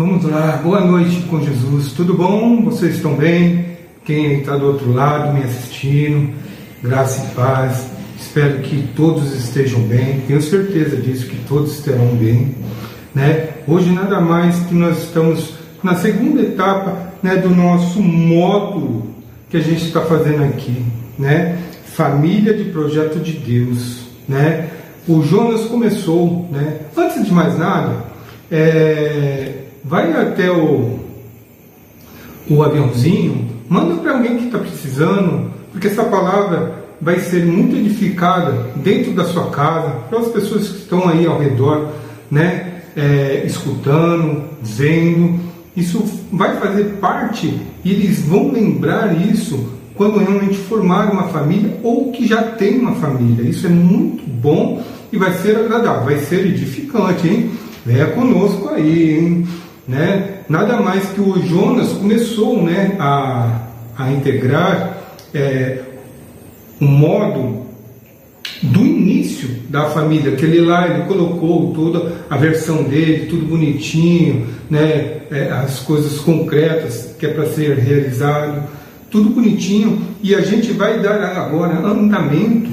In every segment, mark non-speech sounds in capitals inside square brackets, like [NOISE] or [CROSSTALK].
Vamos lá, boa noite com Jesus. Tudo bom? Vocês estão bem? Quem está do outro lado me assistindo, graça e paz. Espero que todos estejam bem. Tenho certeza disso, que todos estarão bem. Né? Hoje, nada mais que nós estamos na segunda etapa né, do nosso módulo que a gente está fazendo aqui. Né? Família de Projeto de Deus. Né? O Jonas começou, né? antes de mais nada, é, vai até o, o aviãozinho, manda para alguém que está precisando, porque essa palavra vai ser muito edificada dentro da sua casa, para as pessoas que estão aí ao redor, né, é, escutando, vendo. Isso vai fazer parte e eles vão lembrar isso quando realmente formar uma família ou que já tem uma família. Isso é muito bom e vai ser agradável, vai ser edificante, hein? Venha conosco aí, hein? Né? Nada mais que o Jonas começou né, a, a integrar é, um modo do início da família, aquele lá ele colocou toda a versão dele, tudo bonitinho, né, é, as coisas concretas que é para ser realizado, tudo bonitinho, e a gente vai dar agora andamento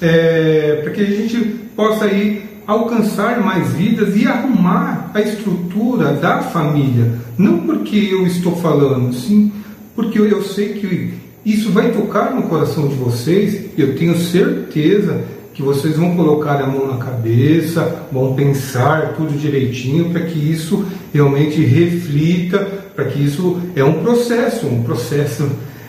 é, para que a gente possa ir alcançar mais vidas e arrumar a estrutura da família. Não porque eu estou falando, sim, porque eu sei que isso vai tocar no coração de vocês. Eu tenho certeza que vocês vão colocar a mão na cabeça, vão pensar tudo direitinho para que isso realmente reflita, para que isso é um processo, um processo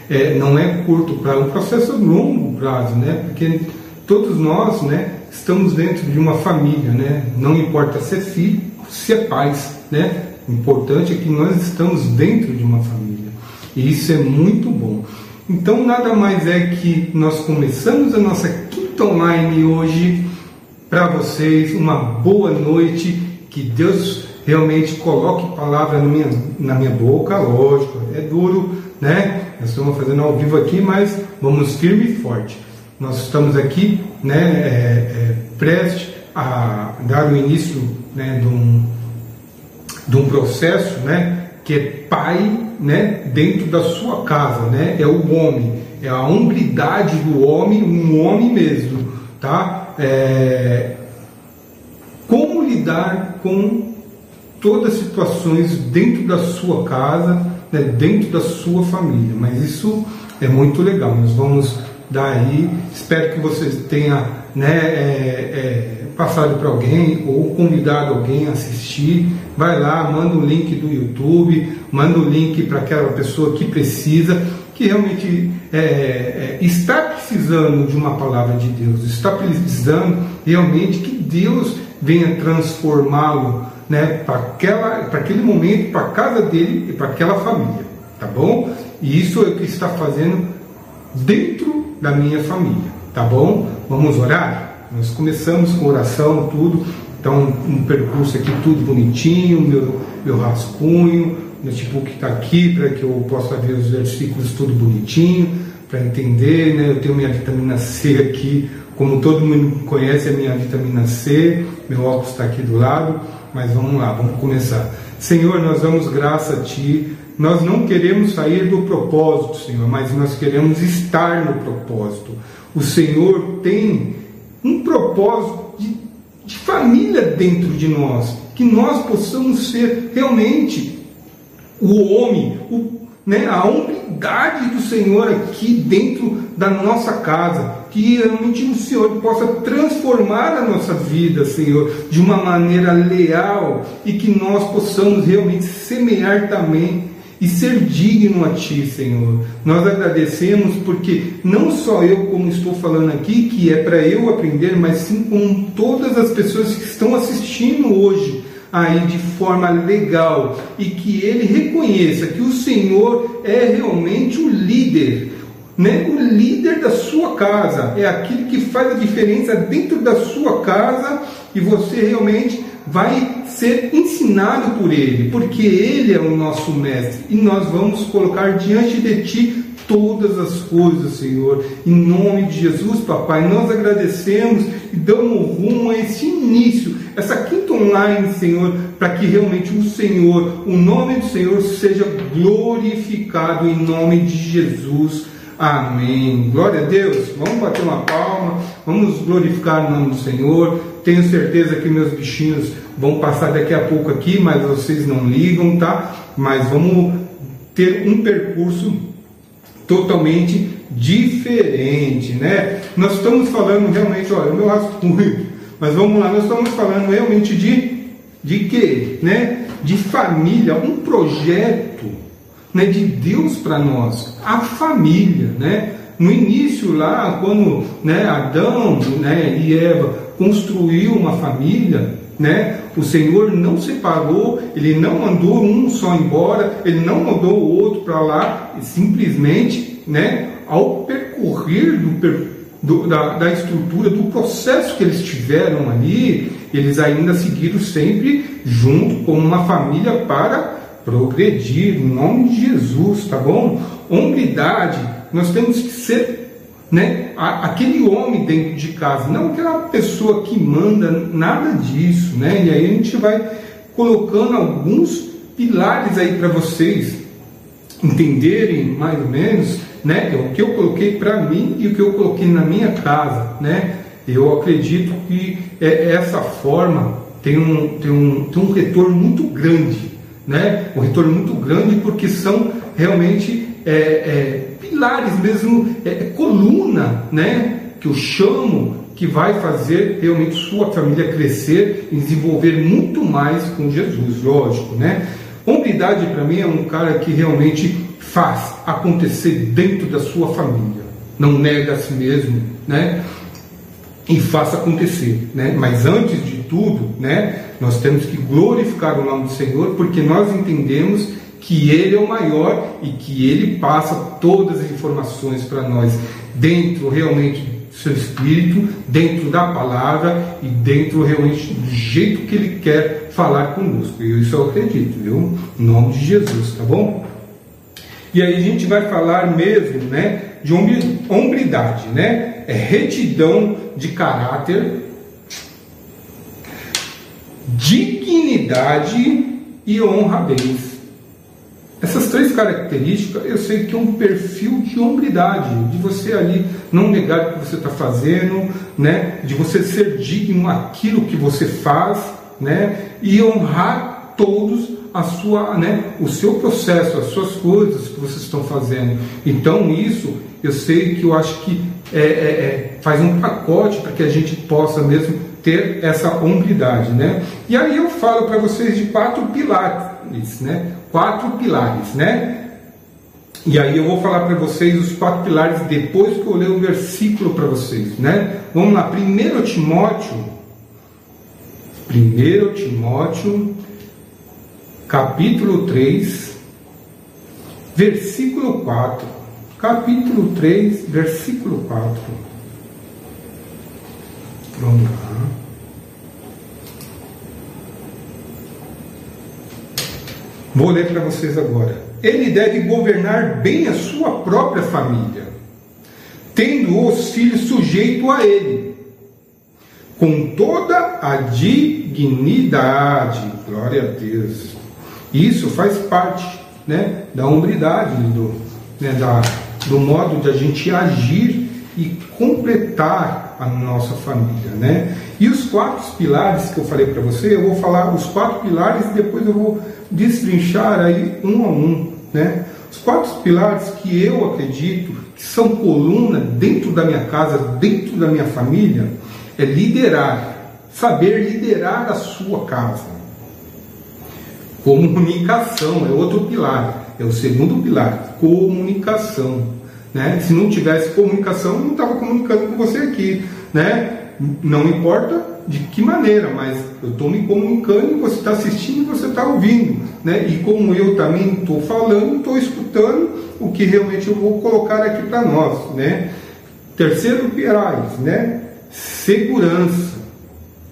é, não é curto prazo, é um processo longo prazo, né? Porque todos nós, né, estamos dentro de uma família, né? Não importa se é filho, se é pais, né? O importante é que nós estamos dentro de uma família. E isso é muito bom. Então, nada mais é que nós começamos a nossa quinta online hoje para vocês. Uma boa noite. Que Deus realmente coloque palavra na minha, na minha boca. Lógico, é duro, né? Nós estamos fazendo ao vivo aqui, mas vamos firme e forte. Nós estamos aqui, né, é, é, preste a dar o início né, de, um, de um processo, né, que é pai, né, dentro da sua casa, né, é o homem, é a hombridade do homem, um homem mesmo, tá? É, como lidar com todas as situações dentro da sua casa, né, dentro da sua família, mas isso é muito legal. Nós vamos daí. Espero que vocês tenham né, é, é, passado para alguém ou convidado alguém a assistir. Vai lá, manda o link do YouTube, manda o link para aquela pessoa que precisa, que realmente é, é, está precisando de uma palavra de Deus, está precisando realmente que Deus venha transformá-lo né, para aquele momento, para a casa dele e para aquela família, tá bom? E isso é o que está fazendo dentro da minha família, tá bom? Vamos orar? Nós começamos com oração, tudo, então um percurso aqui tudo bonitinho, meu, meu rascunho, meu notebook está aqui para que eu possa ver os versículos tudo bonitinho, para entender, né? Eu tenho minha vitamina C aqui, como todo mundo conhece a minha vitamina C, meu óculos está aqui do lado, mas vamos lá, vamos começar. Senhor, nós damos graça a Ti nós não queremos sair do propósito, Senhor, mas nós queremos estar no propósito. O Senhor tem um propósito de, de família dentro de nós, que nós possamos ser realmente o homem, o, né, a unidade do Senhor aqui dentro da nossa casa, que realmente o Senhor possa transformar a nossa vida, Senhor, de uma maneira leal e que nós possamos realmente semear também e ser digno a Ti, Senhor. Nós agradecemos porque não só eu, como estou falando aqui, que é para eu aprender, mas sim com todas as pessoas que estão assistindo hoje aí de forma legal e que ele reconheça que o Senhor é realmente o líder, né? O líder da sua casa é aquele que faz a diferença dentro da sua casa e você realmente vai ser ensinado por Ele, porque Ele é o nosso mestre e nós vamos colocar diante de Ti todas as coisas, Senhor. Em nome de Jesus, papai, nós agradecemos e damos rumo a esse início, essa quinta online, Senhor, para que realmente o Senhor, o nome do Senhor seja glorificado em nome de Jesus. Amém. Glória a Deus. Vamos bater uma palma, vamos glorificar o nome do Senhor. Tenho certeza que meus bichinhos vão passar daqui a pouco aqui, mas vocês não ligam, tá? Mas vamos ter um percurso totalmente diferente, né? Nós estamos falando realmente, olha, o meu rascunho, mas vamos lá, nós estamos falando realmente de de quê, né? De família, um projeto, né, de Deus para nós, a família, né? No início lá, quando, né, Adão, né, e Eva construiu uma família, né? O Senhor não separou, Ele não mandou um só embora, Ele não mandou o outro para lá, simplesmente, né? Ao percorrer do, do, da, da estrutura, do processo que eles tiveram ali, eles ainda seguiram sempre junto como uma família para progredir, em nome de Jesus, tá bom? Hombridade, nós temos que ser né, aquele homem dentro de casa, não aquela pessoa que manda, nada disso, né? E aí a gente vai colocando alguns pilares aí para vocês entenderem mais ou menos, né? O que eu coloquei para mim e o que eu coloquei na minha casa, né? Eu acredito que é, essa forma tem um, tem, um, tem um retorno muito grande, né? Um retorno muito grande porque são realmente é, é, pilares mesmo, é, é, coluna, né? Que eu chamo que vai fazer realmente sua família crescer e desenvolver muito mais com Jesus, lógico, né? Hombridade para mim é um cara que realmente faz acontecer dentro da sua família, não nega a si mesmo, né? E faça acontecer, né? Mas antes de tudo, né? Nós temos que glorificar o nome do Senhor, porque nós entendemos que Ele é o maior e que Ele passa todas as informações para nós dentro realmente do seu espírito, dentro da palavra e dentro realmente do jeito que Ele quer falar conosco. E isso eu acredito, viu? Em nome de Jesus, tá bom? E aí a gente vai falar mesmo, né, de hombridade, né? É retidão de caráter, dignidade e honradez. Essas três características eu sei que é um perfil de hombridade, de você ali não negar o que você está fazendo, né? de você ser digno aquilo que você faz, né? e honrar todos a sua, né? o seu processo, as suas coisas que vocês estão fazendo. Então isso eu sei que eu acho que é, é, é, faz um pacote para que a gente possa mesmo ter essa hombridade, né? E aí eu falo para vocês de quatro pilares, né? quatro pilares, né? E aí eu vou falar para vocês os quatro pilares depois que eu ler o versículo para vocês, né? Vamos lá, 1 Timóteo, 1 Timóteo, capítulo 3, versículo 4. Capítulo 3, versículo 4. Vamos lá. Vou ler para vocês agora. Ele deve governar bem a sua própria família, tendo os filhos sujeitos a ele, com toda a dignidade. Glória a Deus. Isso faz parte né, da hombridade, do, né, da, do modo de a gente agir e completar a nossa família, né? E os quatro pilares que eu falei para você, eu vou falar os quatro pilares e depois eu vou destrinchar aí um a um, né? Os quatro pilares que eu acredito que são coluna dentro da minha casa, dentro da minha família, é liderar, saber liderar a sua casa. Comunicação é outro pilar, é o segundo pilar, comunicação. Né? Se não tivesse comunicação, não estava comunicando com você aqui. Né? Não importa de que maneira, mas eu estou me comunicando, você está assistindo, você está ouvindo, né? E como eu também estou falando, estou escutando o que realmente eu vou colocar aqui para nós, né? Terceiro pilar, né? Segurança.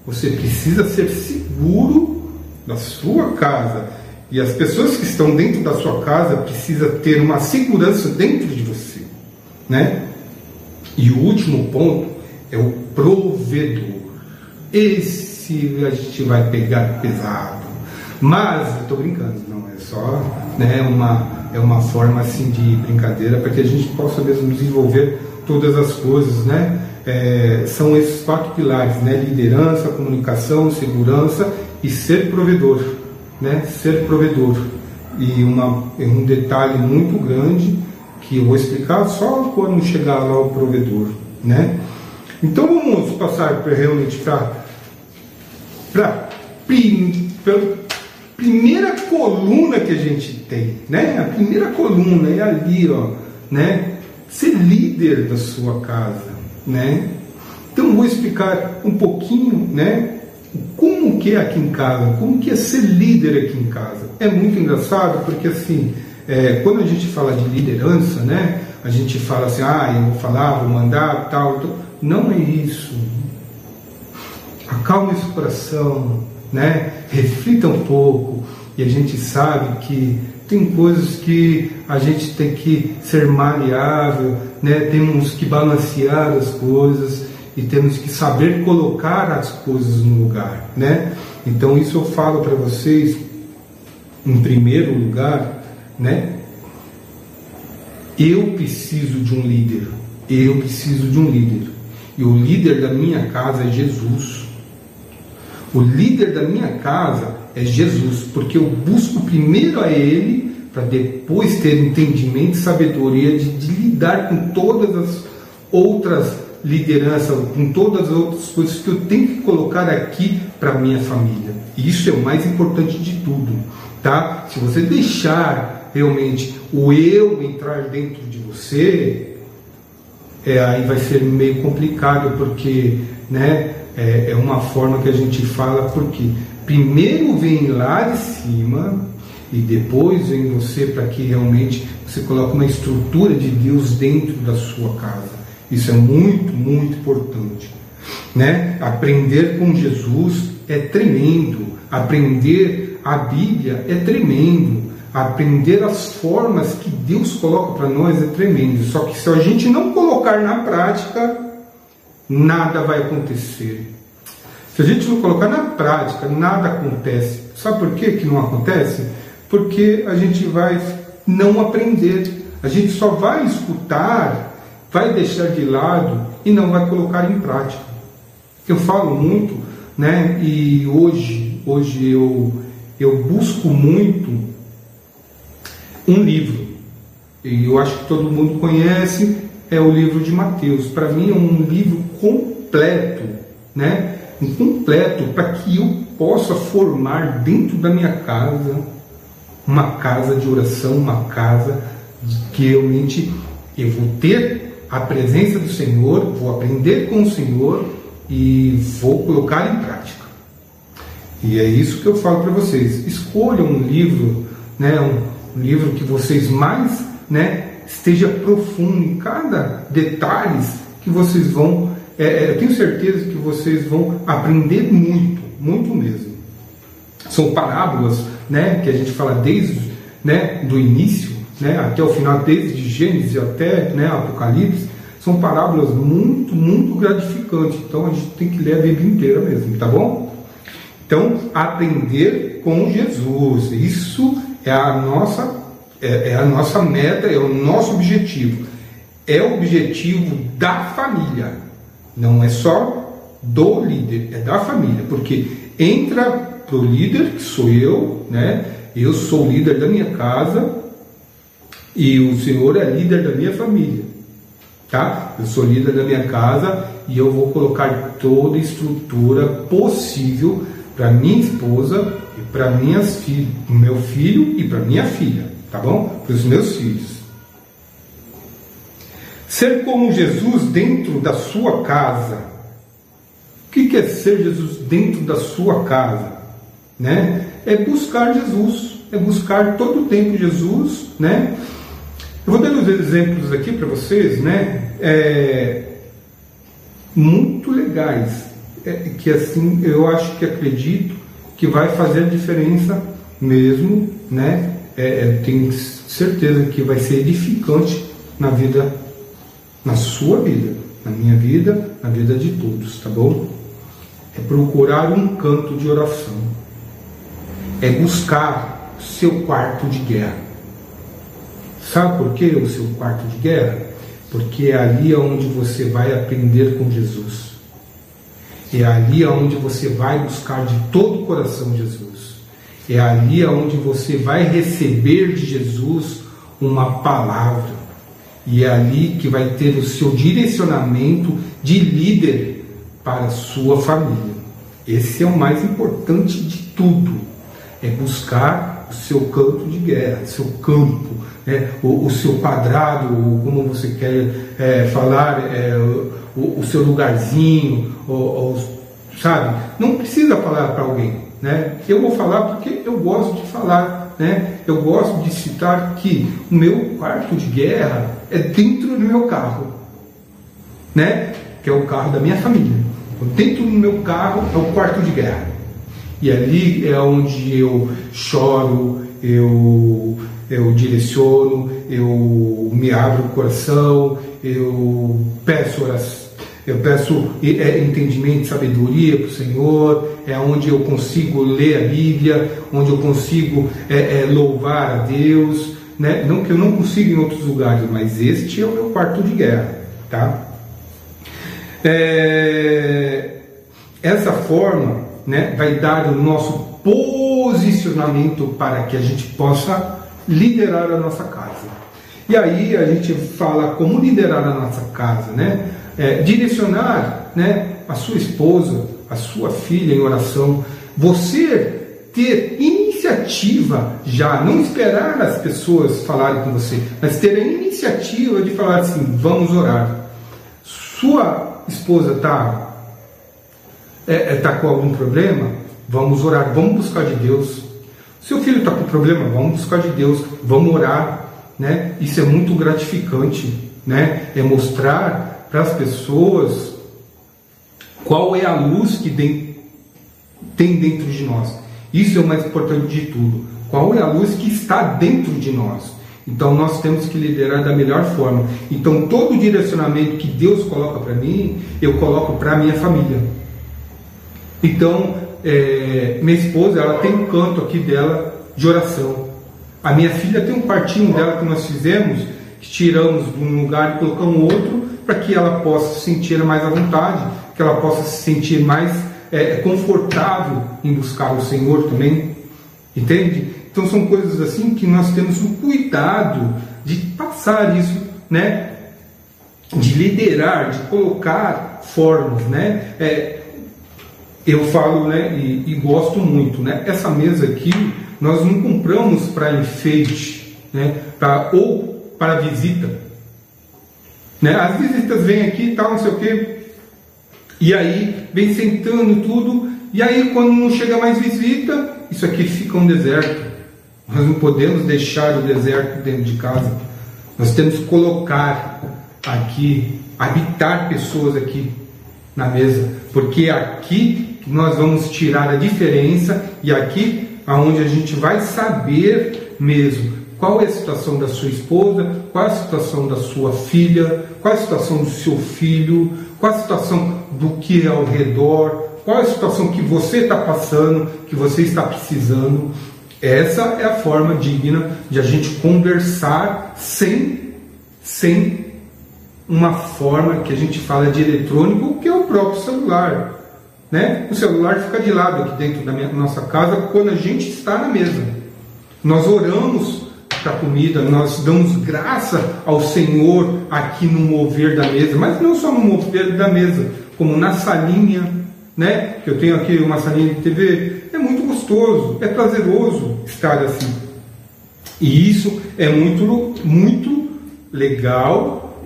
Você precisa ser seguro da sua casa e as pessoas que estão dentro da sua casa precisam ter uma segurança dentro de né? E o último ponto é o provedor. Esse a gente vai pegar pesado. Mas, eu estou brincando, não é só né, uma, é uma forma assim de brincadeira para que a gente possa mesmo desenvolver todas as coisas, né? É, são esses quatro pilares, né? Liderança, comunicação, segurança e ser provedor, né? Ser provedor. E uma, um detalhe muito grande que eu vou explicar só quando chegar lá o provedor, né? Então vamos passar para realmente para para primeira coluna que a gente tem, né? A primeira coluna é ali, ó, né? Ser líder da sua casa, né? Então vou explicar um pouquinho, né? Como que é aqui em casa, como que é ser líder aqui em casa. É muito engraçado porque assim, é, quando a gente fala de liderança, né? A gente fala assim, ah, eu vou falar, vou mandar, tal, tal. Não é isso. Acalme esse coração, né? Reflita um pouco e a gente sabe que tem coisas que a gente tem que ser maleável, né? Temos que balancear as coisas e temos que saber colocar as coisas no lugar, né? Então isso eu falo para vocês em primeiro lugar, né? Eu preciso de um líder. Eu preciso de um líder. E o líder da minha casa é Jesus. O líder da minha casa é Jesus, porque eu busco primeiro a Ele para depois ter entendimento e sabedoria de, de, lidar com todas as outras lideranças, com todas as outras coisas que eu tenho que colocar aqui para minha família. E isso é o mais importante de tudo, tá? Se você deixar realmente o eu entrar dentro de você, é, aí vai ser meio complicado, porque, né? é, é uma forma que a gente fala porque primeiro vem lá de cima e depois vem você para que realmente você coloque uma estrutura de Deus dentro da sua casa. Isso é muito, muito importante. Né? Aprender com Jesus é tremendo. Aprender a Bíblia é tremendo. Aprender as formas que Deus coloca para nós é tremendo. Só que se a gente não colocar na prática, nada vai acontecer. Se a gente não colocar na prática, nada acontece. Sabe por que, que não acontece? Porque a gente vai não aprender. A gente só vai escutar, vai deixar de lado e não vai colocar em prática. Eu falo muito, né? E hoje, hoje eu, eu busco muito um livro. E eu acho que todo mundo conhece, é o livro de Mateus. Para mim é um livro completo, né? Um completo para que eu possa formar dentro da minha casa uma casa de oração, uma casa que realmente eu vou ter a presença do Senhor, vou aprender com o Senhor e vou colocar em prática. E é isso que eu falo para vocês. Escolham um livro, né, um, um livro que vocês mais, né, esteja profundo em cada detalhe que vocês vão, é, é, eu tenho certeza que vocês vão aprender muito, muito mesmo. São parábolas, né, que a gente fala desde, né, do início, né, até o final, desde Gênesis até, né, Apocalipse, são parábolas muito, muito gratificantes. Então a gente tem que ler a Bíblia inteira mesmo, tá bom? Então, aprender com Jesus. Isso é a nossa é, é a nossa meta, é o nosso objetivo. É o objetivo da família, não é só do líder, é da família, porque entra para o líder, que sou eu, né? Eu sou o líder da minha casa e o Senhor é líder da minha família, tá? Eu sou líder da minha casa e eu vou colocar toda a estrutura possível para minha esposa para minhas filhas, meu filho e para minha filha tá bom? Para os meus filhos. Ser como Jesus dentro da sua casa. O que é ser Jesus dentro da sua casa? Né? É buscar Jesus, é buscar todo o tempo Jesus, né? Eu vou dar uns exemplos aqui para vocês, né? É, muito legais, é, que assim eu acho que acredito que vai fazer diferença mesmo, né? É, é, tenho certeza que vai ser edificante na vida, na sua vida, na minha vida, na vida de todos, tá bom? É procurar um canto de oração, é buscar seu quarto de guerra. Sabe por que o seu quarto de guerra? Porque é ali onde você vai aprender com Jesus. É ali onde você vai buscar de todo o coração Jesus. É ali onde você vai receber de Jesus uma palavra. E é ali que vai ter o seu direcionamento de líder para a sua família. Esse é o mais importante de tudo. É buscar o seu campo de guerra, seu campo, né? o, o, seu quadrado, como você quer é, falar, é, o, o, seu lugarzinho, o, sabe? Não precisa falar para alguém. Né? Eu vou falar porque eu gosto de falar. Né? Eu gosto de citar que o meu quarto de guerra é dentro do meu carro, né? que é o carro da minha família. Dentro do meu carro é o quarto de guerra. E ali é onde eu choro, eu, eu direciono, eu me abro o coração, eu peço oração eu peço é, entendimento e sabedoria para o Senhor, é onde eu consigo ler a Bíblia, onde eu consigo é, é, louvar a Deus. Né? Não que eu não consiga em outros lugares, mas este é o meu quarto de guerra. Tá? É, essa forma né, vai dar o nosso posicionamento para que a gente possa liderar a nossa casa. E aí a gente fala como liderar a nossa casa, né? É, direcionar né, a sua esposa, a sua filha em oração, você ter iniciativa já, não esperar as pessoas falarem com você, mas ter a iniciativa de falar assim: vamos orar. Sua esposa está é, é, tá com algum problema? Vamos orar, vamos buscar de Deus. Seu filho está com problema? Vamos buscar de Deus, vamos orar. Né? Isso é muito gratificante, né? é mostrar para as pessoas qual é a luz que tem dentro de nós. Isso é o mais importante de tudo. Qual é a luz que está dentro de nós? Então nós temos que liderar da melhor forma. Então todo direcionamento que Deus coloca para mim, eu coloco para a minha família. Então é, minha esposa, ela tem um canto aqui dela de oração. A minha filha tem um quartinho dela que nós fizemos, que tiramos de um lugar e colocamos outro, para que ela possa se sentir mais à vontade, que ela possa se sentir mais é, confortável em buscar o Senhor também. Entende? Então são coisas assim que nós temos o cuidado de passar isso, né? De liderar, de colocar formas, né? É, eu falo, né? E, e, gosto muito, né? Essa mesa aqui nós não compramos para enfeite, né? Pra, ou para visita. Né? As visitas vêm aqui e tal, não sei o quê. E aí vem sentando tudo. E aí quando não chega mais visita, isso aqui fica um deserto. Nós não podemos deixar o deserto dentro de casa. Nós temos que colocar aqui, habitar pessoas aqui na mesa, porque é aqui nós vamos tirar a diferença e aqui aonde a gente vai saber mesmo qual é a situação da sua esposa, qual é a situação da sua filha, qual é a situação do seu filho, qual é a situação do que é ao redor, qual é a situação que você está passando, que você está precisando. Essa é a forma digna de a gente conversar sem, sem uma forma que a gente fala de eletrônico, que é o próprio celular. Né? O celular fica de lado aqui dentro da minha, nossa casa quando a gente está na mesa. Nós oramos para a comida, nós damos graça ao Senhor aqui no mover da mesa, mas não só no mover da mesa, como na salinha, né? Eu tenho aqui uma salinha de TV, é muito gostoso, é prazeroso estar assim. E isso é muito, muito legal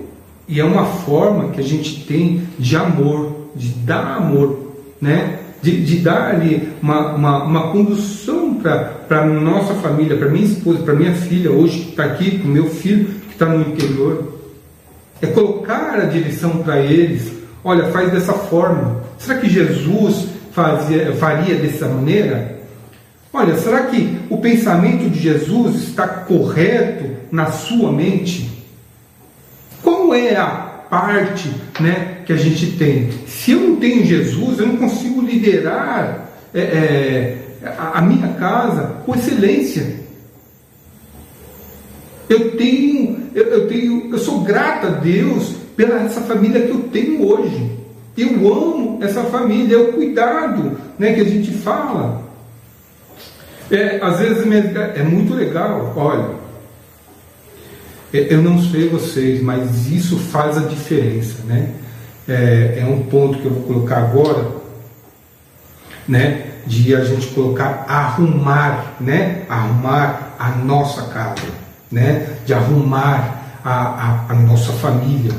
e é uma forma que a gente tem de amor, de dar amor, né? de, de dar ali uma, uma, uma condução para a nossa família, para minha esposa, para minha filha, hoje que está aqui, para o meu filho que está no interior. É colocar a direção para eles. Olha, faz dessa forma. Será que Jesus fazia, faria dessa maneira? Olha, será que o pensamento de Jesus está correto na sua mente? Qual é a parte né, que a gente tem? Se eu não tenho Jesus, eu não consigo liderar é, é, a minha casa com excelência. Eu tenho, eu, eu, tenho, eu sou grata a Deus pela essa família que eu tenho hoje. Eu amo essa família, é o cuidado né, que a gente fala. É, às vezes é muito legal, olha, é, eu não sei vocês, mas isso faz a diferença, né? É, é um ponto que eu vou colocar agora, né? De a gente colocar arrumar, né? Arrumar a nossa casa, né? De arrumar a, a, a nossa família.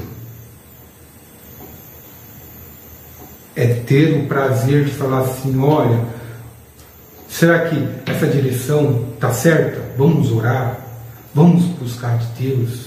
É ter o prazer de falar assim, olha, será que essa direção está certa? Vamos orar, vamos buscar de Deus.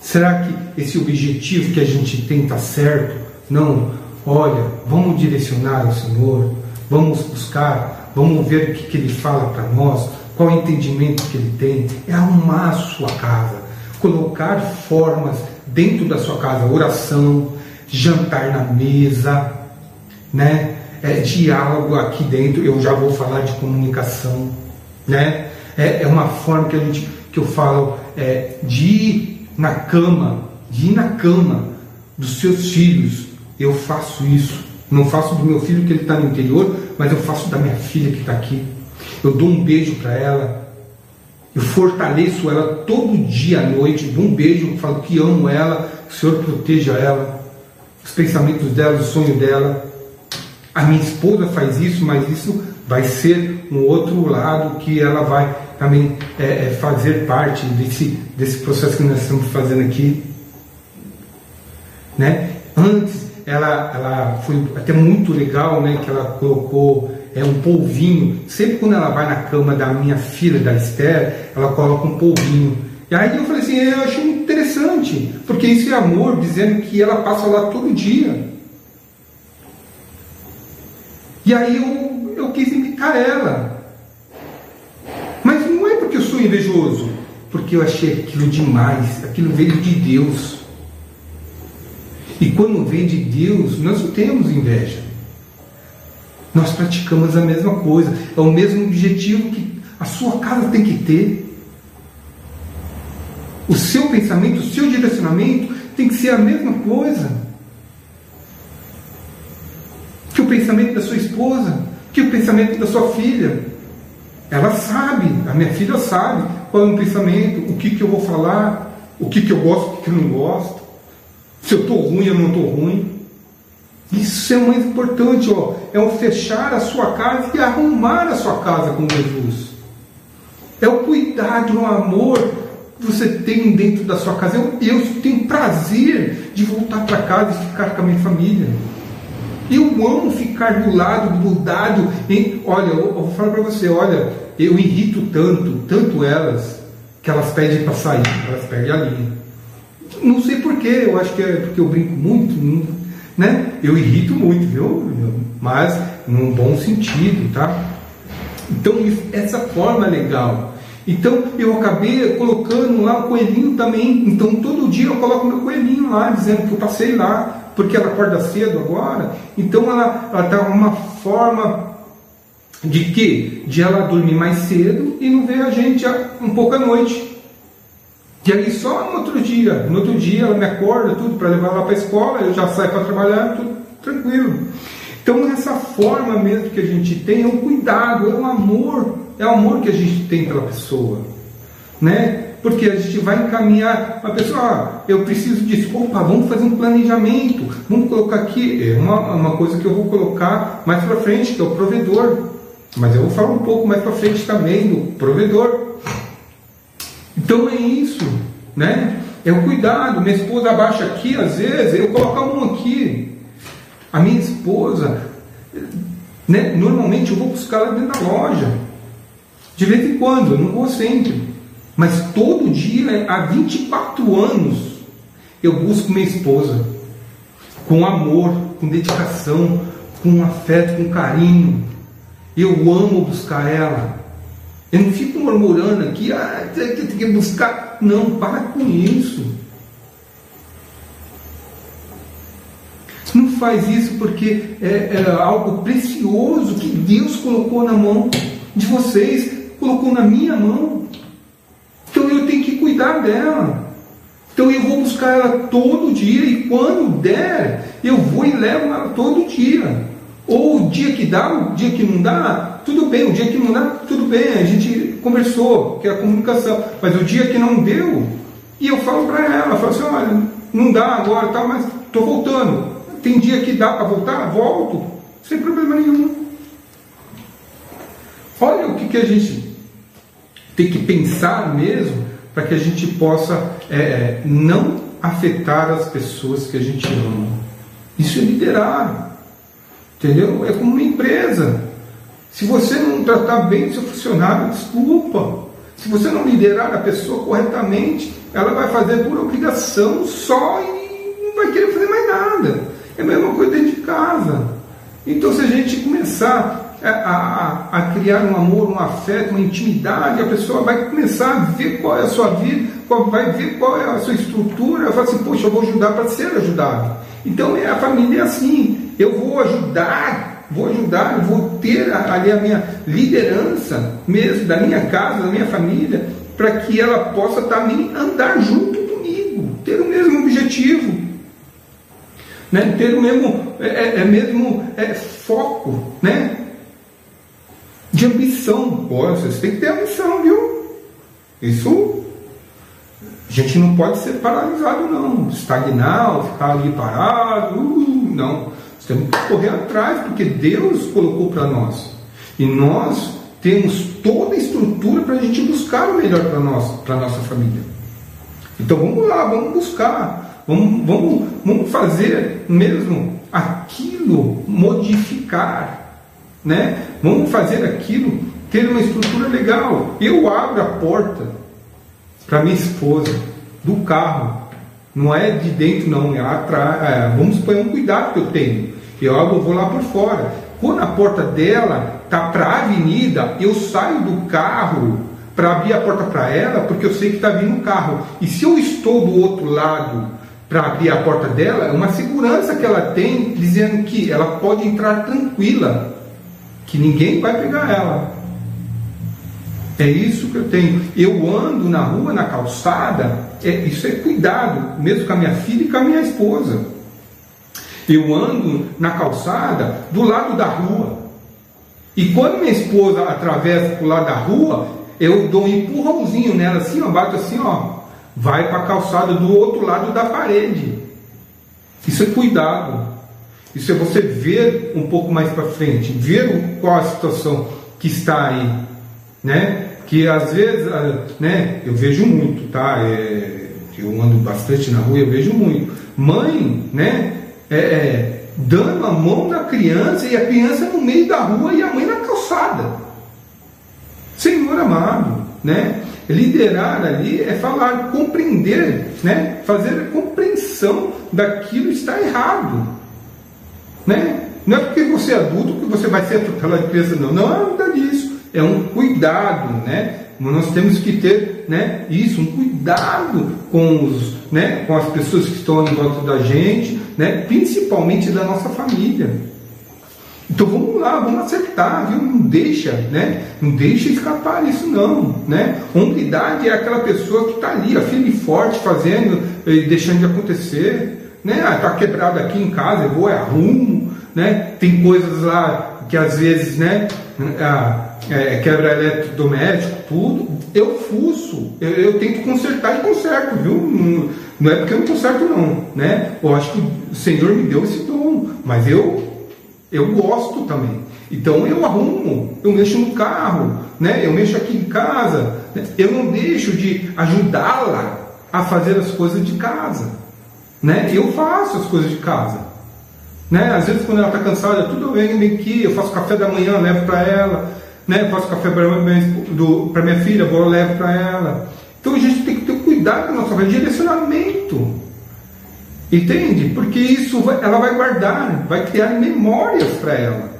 Será que esse objetivo que a gente tem está certo? Não, olha, vamos direcionar o Senhor, vamos buscar, vamos ver o que, que Ele fala para nós, qual o entendimento que Ele tem. É arrumar a sua casa, colocar formas dentro da sua casa, oração, jantar na mesa, né? É, diálogo aqui dentro, eu já vou falar de comunicação, né? É, é uma forma que a gente, que eu falo é, de ir na cama, de ir na cama dos seus filhos. Eu faço isso. Não faço do meu filho que ele está no interior, mas eu faço da minha filha que está aqui. Eu dou um beijo para ela. Eu fortaleço ela todo dia à noite. Dou um beijo, falo que amo ela, que o Senhor proteja ela, os pensamentos dela, o sonho dela. A minha esposa faz isso, mas isso vai ser um outro lado que ela vai também é, é, fazer parte desse, desse processo que nós estamos fazendo aqui. Né? Antes, ela, ela foi até muito legal, né, que ela colocou é, um polvinho. Sempre quando ela vai na cama da minha filha, da Esther, ela coloca um polvinho. E aí eu falei assim, eu achei interessante, porque isso é amor, dizendo que ela passa lá todo dia. E aí eu, eu quis imitar ela. Mas não é porque eu sou invejoso, porque eu achei aquilo demais, aquilo veio de Deus. E quando vem de Deus, nós não temos inveja. Nós praticamos a mesma coisa, é o mesmo objetivo que a sua casa tem que ter. O seu pensamento, o seu direcionamento tem que ser a mesma coisa que o pensamento da sua esposa, que o pensamento da sua filha. Ela sabe, a minha filha sabe qual é o pensamento, o que, que eu vou falar, o que, que eu gosto, o que, que eu não gosto, se eu estou ruim ou não estou ruim. Isso é muito importante, ó, é o fechar a sua casa e arrumar a sua casa com Jesus. É o cuidado, o amor que você tem dentro da sua casa. Eu, eu tenho prazer de voltar para casa e ficar com a minha família. Eu amo ficar do lado, grudado. Em, olha, eu, eu vou falar para você, olha, eu irrito tanto, tanto elas, que elas pedem para sair, elas perdem a linha. Não sei porquê, eu acho que é porque eu brinco muito, né? Eu irrito muito, viu? Mas num bom sentido, tá? Então, essa forma é legal. Então, eu acabei colocando lá o coelhinho também. Então, todo dia eu coloco meu coelhinho lá, dizendo que eu passei lá, porque ela acorda cedo agora, então ela está uma forma de que? De ela dormir mais cedo e não ver a gente um pouco à noite. E aí só no outro dia, no outro dia ela me acorda tudo para levar ela para a escola, eu já saio para trabalhar, tudo tranquilo. Então essa forma mesmo que a gente tem é um cuidado, é um amor, é o amor que a gente tem pela pessoa, né? porque a gente vai encaminhar a pessoa, ah, eu preciso disso, opa, vamos fazer um planejamento, vamos colocar aqui, é uma, uma coisa que eu vou colocar mais para frente, que é o provedor, mas eu vou falar um pouco mais para frente também do provedor. Então é isso, né? É o cuidado, minha esposa abaixa aqui, às vezes, eu coloco a mão aqui. A minha esposa, né, normalmente eu vou buscar ela dentro da loja. De vez em quando, eu não vou sempre. Mas todo dia, há 24 anos, eu busco minha esposa com amor, com dedicação, com afeto, com carinho. Eu amo buscar ela. Eu não fico murmurando aqui, ah, tem que buscar. Não, para com isso. Não faz isso porque é, é algo precioso que Deus colocou na mão de vocês, colocou na minha mão. Então eu tenho que cuidar dela. Então eu vou buscar ela todo dia e quando der, eu vou e levo ela todo dia. Ou o dia que dá, o dia que não dá, tudo bem. O dia que não dá, tudo bem. A gente conversou, que é a comunicação. Mas o dia que não deu, e eu falo para ela, falo assim, olha, não dá agora, tá, mas estou voltando. Tem dia que dá para voltar, volto, sem problema nenhum. Olha o que, que a gente tem que pensar mesmo para que a gente possa é, é, não afetar as pessoas que a gente ama. Isso é liderar. Entendeu? É como uma empresa. Se você não tratar bem o seu funcionário, desculpa. Se você não liderar a pessoa corretamente, ela vai fazer por obrigação só e não vai querer fazer mais nada. É a mesma coisa dentro de casa. Então, se a gente começar a, a, a, criar um amor, um afeto, uma intimidade, a pessoa vai começar a ver qual é a sua vida, qual, vai ver qual é a sua estrutura, vai assim, poxa, eu vou ajudar para ser ajudado. Então é, a família é assim, eu vou ajudar, vou ajudar, vou ter ali a minha liderança mesmo da minha casa, da minha família, para que ela possa também andar junto comigo, ter o mesmo objetivo, né? ter o mesmo, é, é, é mesmo é, foco, né? de ambição. Pô, vocês têm que ter ambição, viu? Isso a gente não pode ser paralisado, não. Estagnar, ficar ali parado, uh, não. Nós temos que correr atrás, porque Deus colocou para nós. E nós temos toda a estrutura para a gente buscar o melhor para nós, para nossa família. Então vamos lá, vamos buscar, vamos, vamos, vamos fazer mesmo aquilo modificar, né? Vamos fazer aquilo ter uma estrutura legal. Eu abro a porta para minha esposa do carro não é de dentro, não, é atrás. É, vamos é um cuidado que eu tenho. Eu vou lá por fora. Quando a porta dela está para a avenida, eu saio do carro para abrir a porta para ela, porque eu sei que está vindo um carro. E se eu estou do outro lado para abrir a porta dela, é uma segurança que ela tem, dizendo que ela pode entrar tranquila, que ninguém vai pegar ela. É isso que eu tenho. Eu ando na rua, na calçada, é, isso é cuidado, mesmo com a minha filha e com a minha esposa. Eu ando na calçada do lado da rua. E quando minha esposa atravessa para o lado da rua, eu dou um empurrãozinho nela assim, ó, bato assim, ó, vai para a calçada do outro lado da parede. Isso é cuidado. Isso é você ver um pouco mais para frente, ver qual a situação que está aí, né? que às vezes, ah, né, eu vejo muito, tá? É, eu ando bastante na rua, eu vejo muito. Mãe, né, é, é, dando a mão da criança e a criança no meio da rua e a mãe na calçada. Senhor amado, né? Liderar ali é falar, compreender, né? Fazer a compreensão daquilo está errado, né? Não é porque você é adulto que você vai ser atropelado de criança, não. Não é nada disso é um cuidado, né? Nós temos que ter, né, isso, um cuidado com os, né, com as pessoas que estão em volta da gente, né, principalmente da nossa família. Então vamos lá, vamos acertar, viu? Não deixa, né? Não deixa escapar isso não, né? Hombridade é aquela pessoa que está ali, a firme e forte, fazendo, e deixando de acontecer, né? Ah, tá quebrado aqui em casa, eu vou, é arrumo, né? Tem coisas lá que às vezes, né? Ah, é, quebra eletrodoméstico, tudo, eu fuço, eu, eu tento consertar e conserto, viu? Não, não, é porque eu não conserto não, né? Eu acho que o Senhor me deu esse dom, mas eu eu gosto também. Então eu arrumo, eu mexo no carro, né? Eu mexo aqui em casa, né? eu não deixo de ajudá-la a fazer as coisas de casa, né? Eu faço as coisas de casa. Né? Às vezes quando ela está cansada, tudo eu venho aqui, eu faço café da manhã, levo para ela, né? faço café para minha, filha, vou levo para ela. Então a gente tem que ter cuidado com a nossa vida, direcionamento. Entende? Porque isso vai, ela vai guardar, vai criar memórias para ela.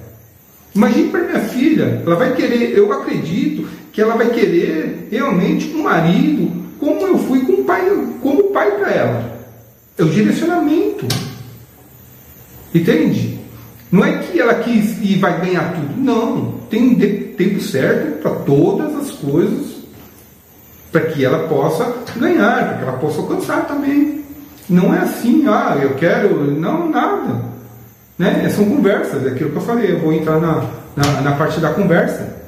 Imagine para minha filha, ela vai querer, eu acredito que ela vai querer realmente um marido como eu fui com pai, como pai para ela. É o direcionamento. Entende? Não é que ela quis e vai ganhar tudo. Não. Tem tempo certo para todas as coisas para que ela possa ganhar, para que ela possa alcançar também. Não é assim, ah, eu quero. Não, nada. Né? São conversas, é aquilo que eu falei, eu vou entrar na, na, na parte da conversa.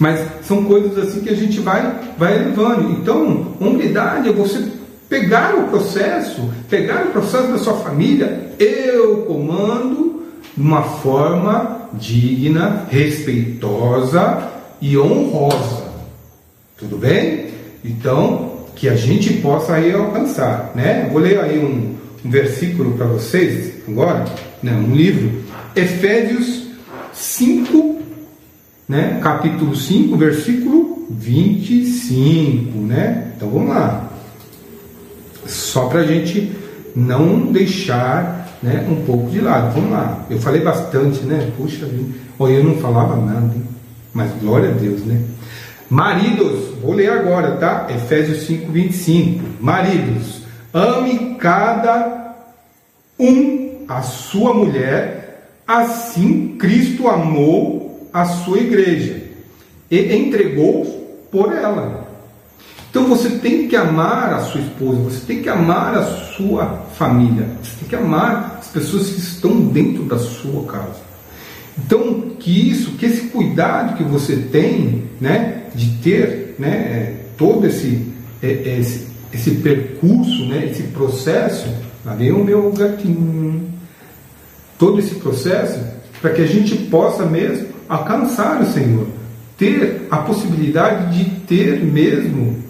Mas são coisas assim que a gente vai, vai levando. Então, hombridade é você pegar o processo, pegar o processo da sua família, eu comando de uma forma digna, respeitosa e honrosa. Tudo bem? Então, que a gente possa aí alcançar, né? Vou ler aí um, um versículo para vocês agora, né? um livro, Efésios 5, né? capítulo 5, versículo 25, né? Então vamos lá. Só para a gente não deixar né, um pouco de lado. Vamos lá. Eu falei bastante, né? Puxa vida. Olha, eu não falava nada, hein? mas glória a Deus, né? Maridos, vou ler agora, tá? Efésios 5, 25. Maridos, ame cada um a sua mulher, assim Cristo amou a sua igreja e entregou por ela então você tem que amar a sua esposa, você tem que amar a sua família, você tem que amar as pessoas que estão dentro da sua casa. Então, que isso, que esse cuidado que você tem, né, de ter, né, é, todo esse, é, esse, esse percurso, né, esse processo, lá vem o meu gatinho, todo esse processo, para que a gente possa mesmo alcançar o Senhor, ter a possibilidade de ter mesmo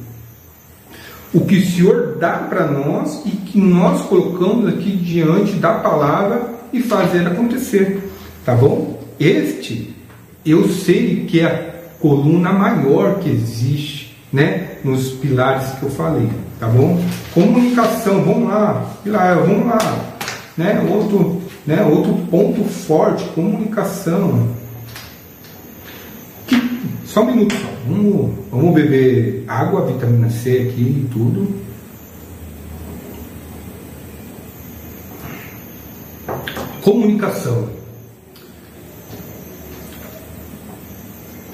o que o Senhor dá para nós e que nós colocamos aqui diante da palavra e fazer acontecer. Tá bom? Este eu sei que é a coluna maior que existe, né, nos pilares que eu falei, tá bom? Comunicação, vamos lá, pilar, vamos lá, né? Outro, né, outro ponto forte, comunicação. Só um minuto só. Vamos, vamos beber água, vitamina C aqui e tudo. Comunicação.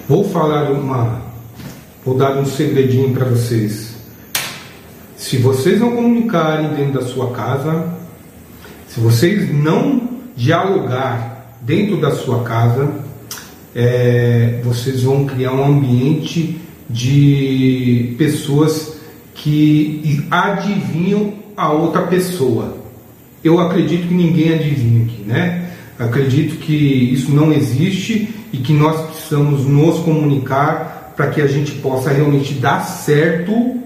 Vou falar uma. Vou dar um segredinho para vocês. Se vocês não comunicarem dentro da sua casa, se vocês não dialogar dentro da sua casa, é, vocês vão criar um ambiente de pessoas que adivinham a outra pessoa. Eu acredito que ninguém adivinha aqui, né? Acredito que isso não existe e que nós precisamos nos comunicar para que a gente possa realmente dar certo,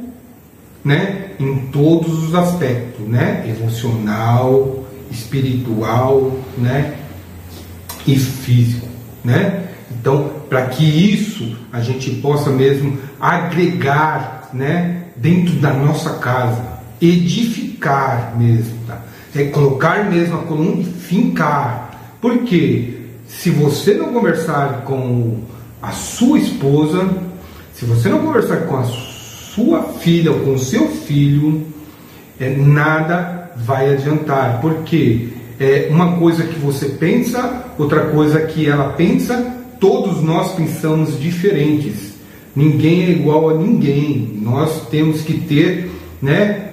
né? Em todos os aspectos, né? Emocional, espiritual, né? E físico, né? Então, para que isso a gente possa mesmo agregar né, dentro da nossa casa, edificar mesmo, tá? é colocar mesmo a coluna e fincar. Porque se você não conversar com a sua esposa, se você não conversar com a sua filha ou com o seu filho, é, nada vai adiantar. Porque é uma coisa que você pensa, outra coisa que ela pensa, todos nós pensamos diferentes. Ninguém é igual a ninguém. Nós temos que ter, né,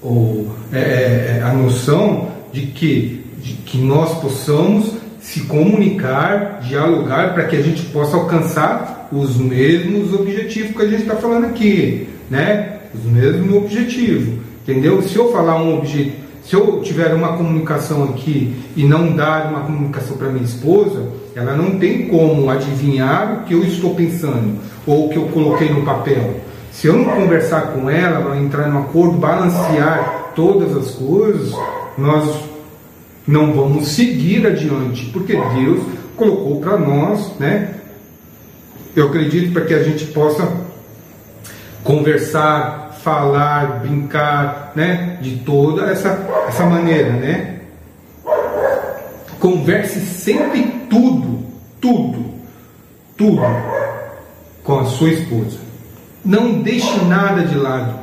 o, é, é, é, a noção de que, de que nós possamos se comunicar, dialogar, para que a gente possa alcançar os mesmos objetivos que a gente está falando aqui, né? Os mesmos objetivos, entendeu? Se eu falar um objetivo, se eu tiver uma comunicação aqui e não dar uma comunicação para minha esposa, ela não tem como adivinhar o que eu estou pensando ou o que eu coloquei no papel. Se eu não conversar com ela, entrar no acordo, balancear todas as coisas, nós não vamos seguir adiante, porque Deus colocou para nós, né? Eu acredito para que a gente possa conversar, falar, brincar, né? De toda essa, essa maneira, né? Converse sempre tudo, tudo, tudo. com a sua esposa. Não deixe nada de lado.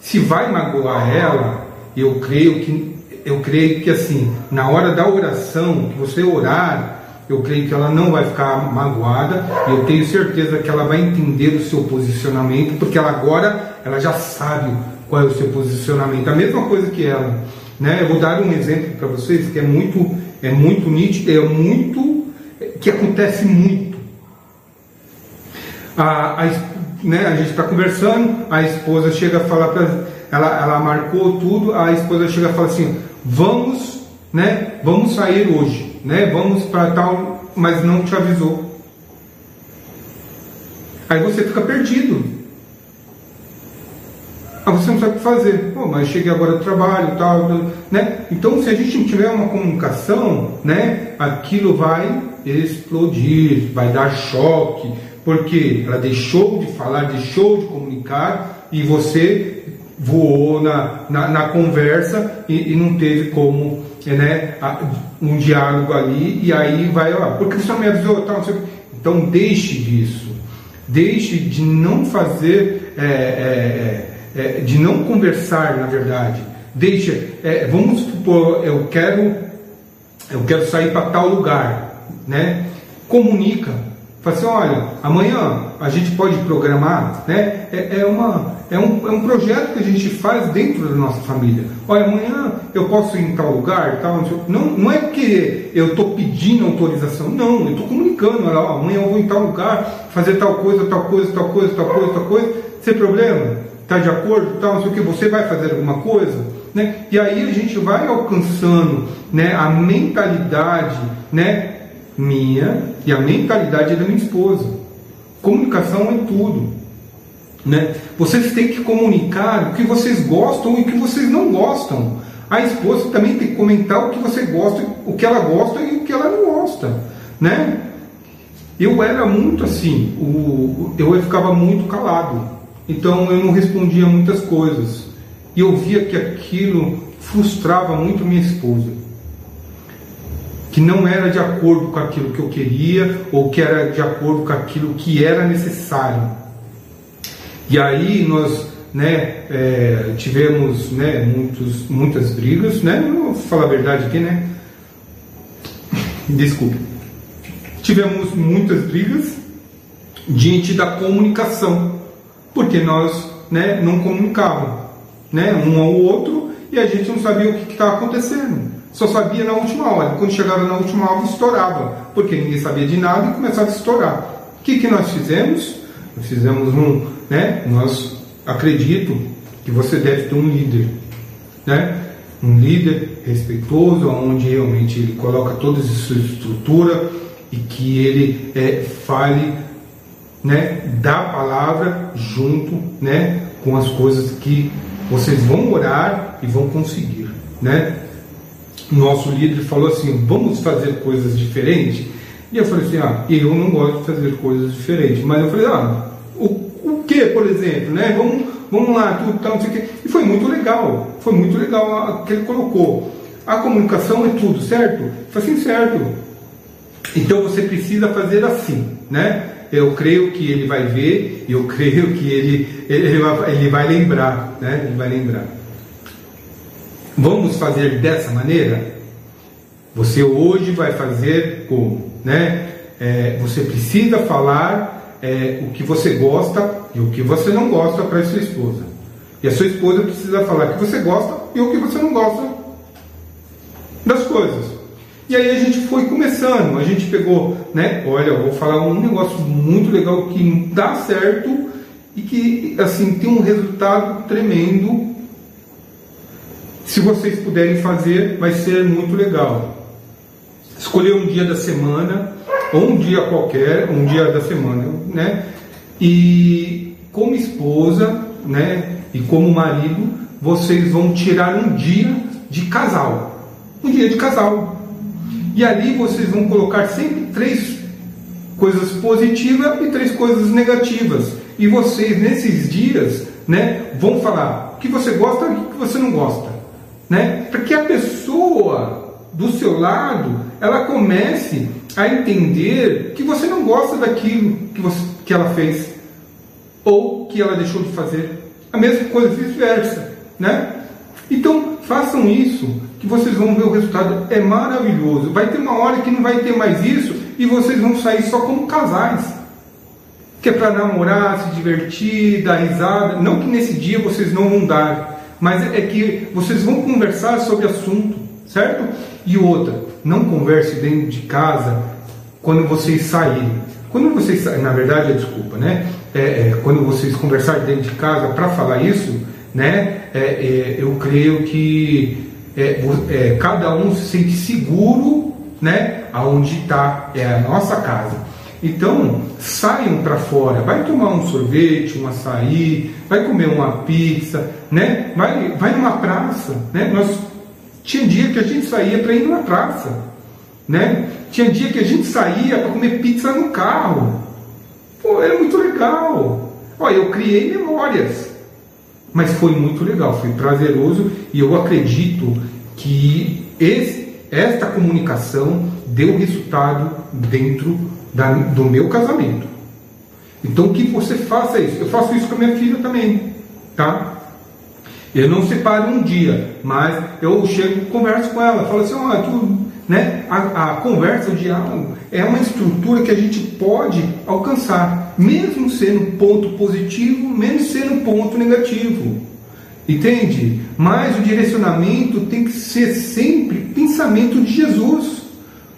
Se vai magoar ela, eu creio que eu creio que assim, na hora da oração, que você orar, eu creio que ela não vai ficar magoada, eu tenho certeza que ela vai entender o seu posicionamento, porque ela agora ela já sabe qual é o seu posicionamento. A mesma coisa que ela, né? Eu vou dar um exemplo para vocês que é muito é muito nítido, é muito que acontece muito. A, a, né, a gente está conversando, a esposa chega a falar para ela, ela marcou tudo, a esposa chega a falar assim, vamos, né, vamos sair hoje, né, vamos para tal, mas não te avisou. Aí você fica perdido. Aí você não sabe o que fazer. Pô, mas cheguei agora do trabalho, tal, né? Então, se a gente não tiver uma comunicação, né, aquilo vai explodir, vai dar choque, porque ela deixou de falar, deixou de comunicar e você voou na, na, na conversa e, e, não teve como né, um diálogo ali e aí vai lá, porque você me avisou, tal, então deixe disso, deixe de não fazer, é, é, é, de não conversar na verdade, deixe, é, vamos supor, eu quero, eu quero sair para tal lugar, né? Comunica, Fala assim, olha, amanhã a gente pode programar, né? É, é, uma, é, um, é um projeto que a gente faz dentro da nossa família. Olha, amanhã eu posso ir em tal lugar, tal, não, não é porque eu estou pedindo autorização, não, eu estou comunicando, olha, amanhã eu vou em tal lugar, fazer tal coisa, tal coisa, tal coisa, tal coisa, tal coisa, sem problema, está de acordo, tal, não sei o que, você vai fazer alguma coisa, né? E aí a gente vai alcançando né, a mentalidade, né? minha e a mentalidade da minha esposa. Comunicação é tudo. Né? Vocês têm que comunicar o que vocês gostam e o que vocês não gostam. A esposa também tem que comentar o que você gosta, o que ela gosta e o que ela não gosta. Né? Eu era muito assim, o, eu ficava muito calado. Então eu não respondia muitas coisas. E eu via que aquilo frustrava muito minha esposa que não era de acordo com aquilo que eu queria ou que era de acordo com aquilo que era necessário. E aí nós né, é, tivemos né, muitos, muitas brigas, né? Vou falar a verdade aqui, né? Desculpe. Tivemos muitas brigas diante da comunicação, porque nós né, não comunicávamos né, um ao outro e a gente não sabia o que estava acontecendo só sabia na última hora. Quando chegava na última hora, estourava, porque ninguém sabia de nada e começava a estourar. O que, que nós fizemos? Nós fizemos um, né? Nós acredito que você deve ter um líder, né? Um líder respeitoso, onde realmente ele coloca toda a sua estrutura e que ele é, fale, né? Da palavra junto, né? Com as coisas que vocês vão orar e vão conseguir, né? nosso líder falou assim: vamos fazer coisas diferentes? E eu falei assim: ah, eu não gosto de fazer coisas diferentes. Mas eu falei: ah, o, o que, por exemplo? Né? Vamos, vamos lá, tudo tal, não sei o quê. E foi muito legal, foi muito legal que ele colocou. A comunicação é tudo, certo? Falei assim: certo. Então você precisa fazer assim, né? Eu creio que ele vai ver, e eu creio que ele, ele, vai, ele vai lembrar, né? Ele vai lembrar. Vamos fazer dessa maneira? Você hoje vai fazer como? Né? É, você precisa falar é, o que você gosta e o que você não gosta para sua esposa. E a sua esposa precisa falar o que você gosta e o que você não gosta das coisas. E aí a gente foi começando, a gente pegou, né? Olha, eu vou falar um negócio muito legal que dá certo e que assim tem um resultado tremendo se vocês puderem fazer, vai ser muito legal. Escolher um dia da semana, ou um dia qualquer, um dia da semana, né? E como esposa, né? E como marido, vocês vão tirar um dia de casal. Um dia de casal. E ali vocês vão colocar sempre três coisas positivas e três coisas negativas. E vocês, nesses dias, né, vão falar o que você gosta e o que você não gosta né? Para que a pessoa do seu lado ela comece a entender que você não gosta daquilo que, você, que ela fez, ou que ela deixou de fazer. A mesma coisa, vice-versa, né? Então, façam isso, que vocês vão ver o resultado. É maravilhoso. Vai ter uma hora que não vai ter mais isso e vocês vão sair só como casais. Que é para namorar, se divertir, dar risada. Não que nesse dia vocês não vão dar, mas é que vocês vão conversar sobre assunto, certo? E outra, não converse dentro de casa quando vocês saírem. Quando vocês saírem, na verdade, desculpa, né? É, é, quando vocês conversarem dentro de casa para falar isso, né? É, é, eu creio que é, é, cada um se sente seguro, né? Aonde está é a nossa casa. Então saiam para fora, vai tomar um sorvete, um açaí, vai comer uma pizza, né? Vai, vai numa praça, né? Nós tinha dia que a gente saía para ir numa praça, né? Tinha dia que a gente saía para comer pizza no carro. Pô, era muito legal. Olha, eu criei memórias. Mas foi muito legal, foi prazeroso e eu acredito que esse, esta comunicação deu resultado dentro da, do meu casamento. Então que você faça isso. Eu faço isso com a minha filha também, tá? Eu não separo um dia, mas eu chego converso com ela, falo assim, ó, tu, né? A, a conversa, o diálogo, é uma estrutura que a gente pode alcançar, mesmo sendo ponto positivo, menos sendo ponto negativo. Entende? Mas o direcionamento tem que ser sempre pensamento de Jesus.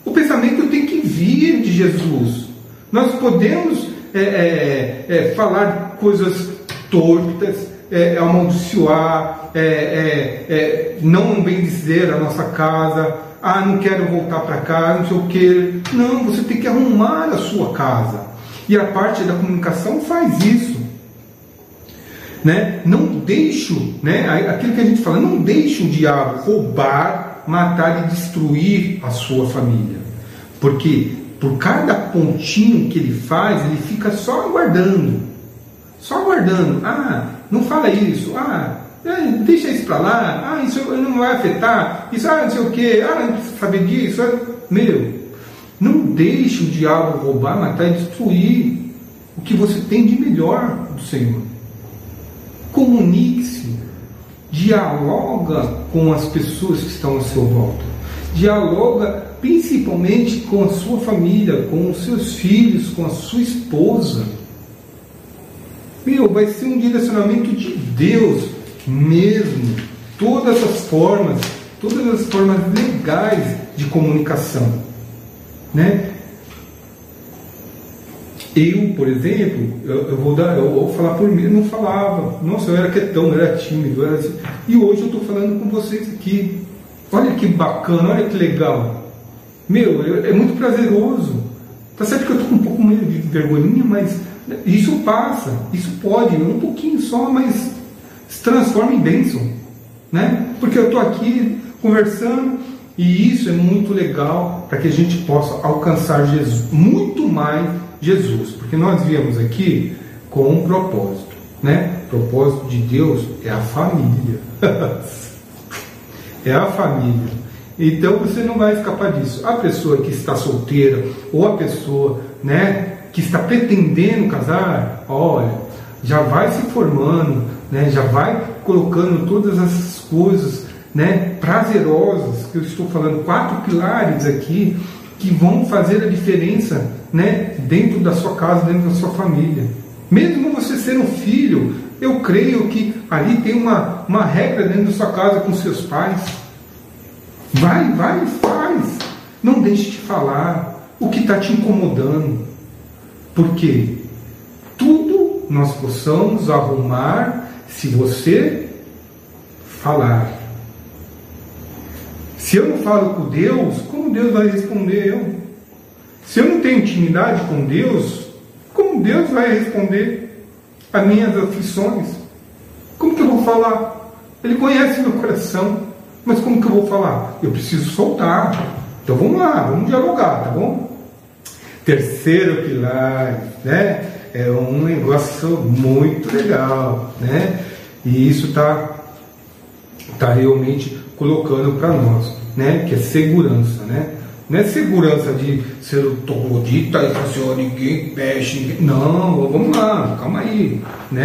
O pensamento tem que vir de Jesus. Nós podemos é, é, é, falar coisas tortas, é, é, amaldiçoar, é, é, não bem dizer a nossa casa, ah, não quero voltar para casa, não sei o que. Não, você tem que arrumar a sua casa. E a parte da comunicação faz isso. Né? Não deixo, né? aquilo que a gente fala, não deixe o diabo roubar, matar e destruir a sua família. Porque por cada pontinho que ele faz, ele fica só aguardando. Só aguardando. Ah, não fala isso. Ah, é, deixa isso para lá. Ah, isso não vai afetar. Isso, ah, não sei o que. Ah, não precisa saber disso. Meu, não deixe o diabo roubar, matar e destruir o que você tem de melhor do Senhor. Comunique-se. Dialoga com as pessoas que estão ao seu volta. Dialoga principalmente com a sua família, com os seus filhos, com a sua esposa meu, vai ser um direcionamento de Deus mesmo. Todas as formas, todas as formas legais de comunicação. Né? Eu, por exemplo, eu, eu, vou dar, eu vou falar por mim, eu não falava. Nossa, eu era quietão, eu era tímido. Eu era assim. E hoje eu estou falando com vocês aqui. Olha que bacana, olha que legal. Meu, é, é muito prazeroso. Tá certo que eu estou com um pouco meio de vergonhinha, mas isso passa, isso pode, um pouquinho só, mas se transforma em bênção. Né? Porque eu estou aqui conversando e isso é muito legal para que a gente possa alcançar Jesus, muito mais Jesus, porque nós viemos aqui com um propósito. Né? O propósito de Deus é a família. [LAUGHS] é a família. Então você não vai escapar disso. A pessoa que está solteira ou a pessoa, né, que está pretendendo casar, olha, já vai se formando, né, já vai colocando todas essas coisas né, prazerosas, que eu estou falando, quatro pilares aqui, que vão fazer a diferença né, dentro da sua casa, dentro da sua família. Mesmo você ser um filho, eu creio que ali tem uma, uma regra dentro da sua casa com seus pais. Vai, vai, faz. Não deixe de falar o que está te incomodando. Porque tudo nós possamos arrumar se você falar. Se eu não falo com Deus, como Deus vai responder eu? Se eu não tenho intimidade com Deus, como Deus vai responder as minhas aflições? Como que eu vou falar? Ele conhece meu coração, mas como que eu vou falar? Eu preciso soltar. Então vamos lá, vamos dialogar, tá bom? terceiro pilar, né? É um negócio muito legal, né? E isso está tá realmente colocando para nós, né? Que é segurança, né? Não é segurança de ser o e falar assim, oh, ninguém mexe, ninguém... Não, vamos lá, calma aí. né?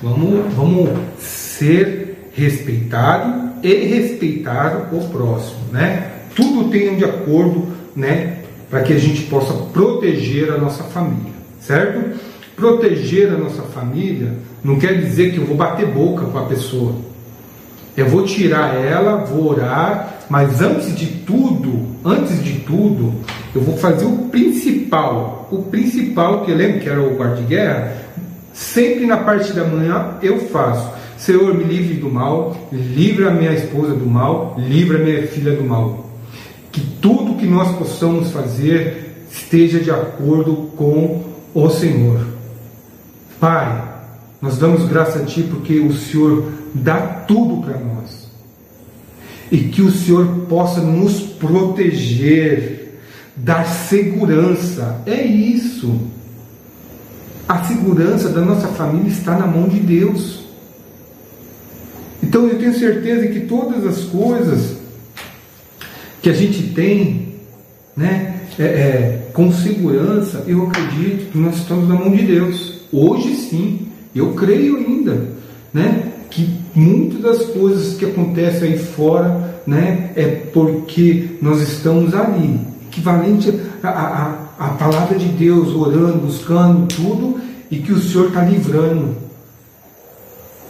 Vamos, vamos ser respeitado e respeitar o próximo, né? Tudo tenha de acordo, né? Para que a gente possa proteger a nossa família, certo? Proteger a nossa família não quer dizer que eu vou bater boca com a pessoa. Eu vou tirar ela, vou orar, mas antes de tudo, antes de tudo, eu vou fazer o principal. O principal, que eu lembro que era o guarda-guerra, sempre na parte da manhã eu faço. Senhor, me livre do mal, livre a minha esposa do mal, livre a minha filha do mal. Que tudo que nós possamos fazer esteja de acordo com o Senhor. Pai, nós damos graça a Ti porque o Senhor dá tudo para nós. E que o Senhor possa nos proteger, dar segurança. É isso. A segurança da nossa família está na mão de Deus. Então eu tenho certeza que todas as coisas que a gente tem, né, é, é, com segurança, eu acredito que nós estamos na mão de Deus. Hoje sim, eu creio ainda, né, que muitas das coisas que acontecem aí fora, né, é porque nós estamos ali, equivalente a, a, a palavra de Deus, orando, buscando tudo, e que o Senhor está livrando.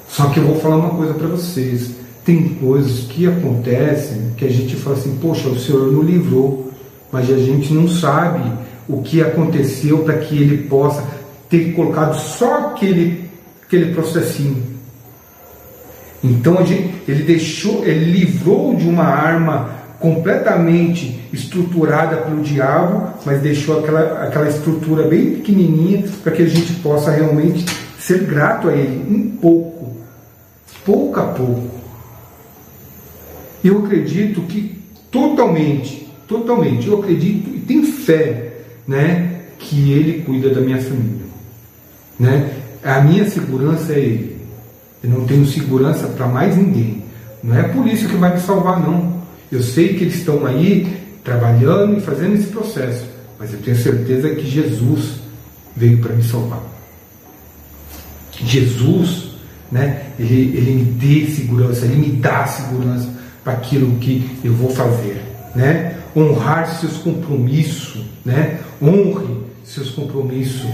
Só que eu vou falar uma coisa para vocês. Tem coisas que acontecem que a gente fala assim, poxa, o Senhor não livrou, mas a gente não sabe o que aconteceu para que ele possa ter colocado só aquele, aquele processinho. Então ele deixou, ele livrou de uma arma completamente estruturada pelo diabo, mas deixou aquela, aquela estrutura bem pequenininha para que a gente possa realmente ser grato a ele, um pouco, pouco a pouco. Eu acredito que totalmente, totalmente, eu acredito e tenho fé, né, que ele cuida da minha família, né? A minha segurança é ele. Eu não tenho segurança para mais ninguém. Não é a polícia que vai me salvar, não. Eu sei que eles estão aí trabalhando e fazendo esse processo, mas eu tenho certeza que Jesus veio para me salvar. Jesus, né, ele, ele me dê segurança, ele me dá segurança para aquilo que eu vou fazer, né? Honrar seus compromissos, né? Honre seus compromissos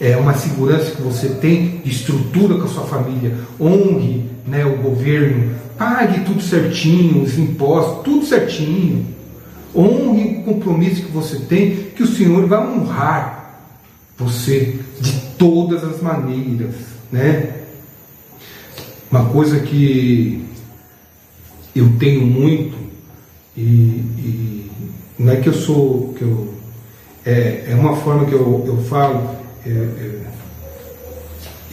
é uma segurança que você tem de estrutura com a sua família, honre né, o governo, pague tudo certinho, os impostos, tudo certinho. Honre o compromisso que você tem, que o Senhor vai honrar você de todas as maneiras. Né? Uma coisa que eu tenho muito, e, e não é que eu sou, que eu, é, é uma forma que eu, eu falo, é, é,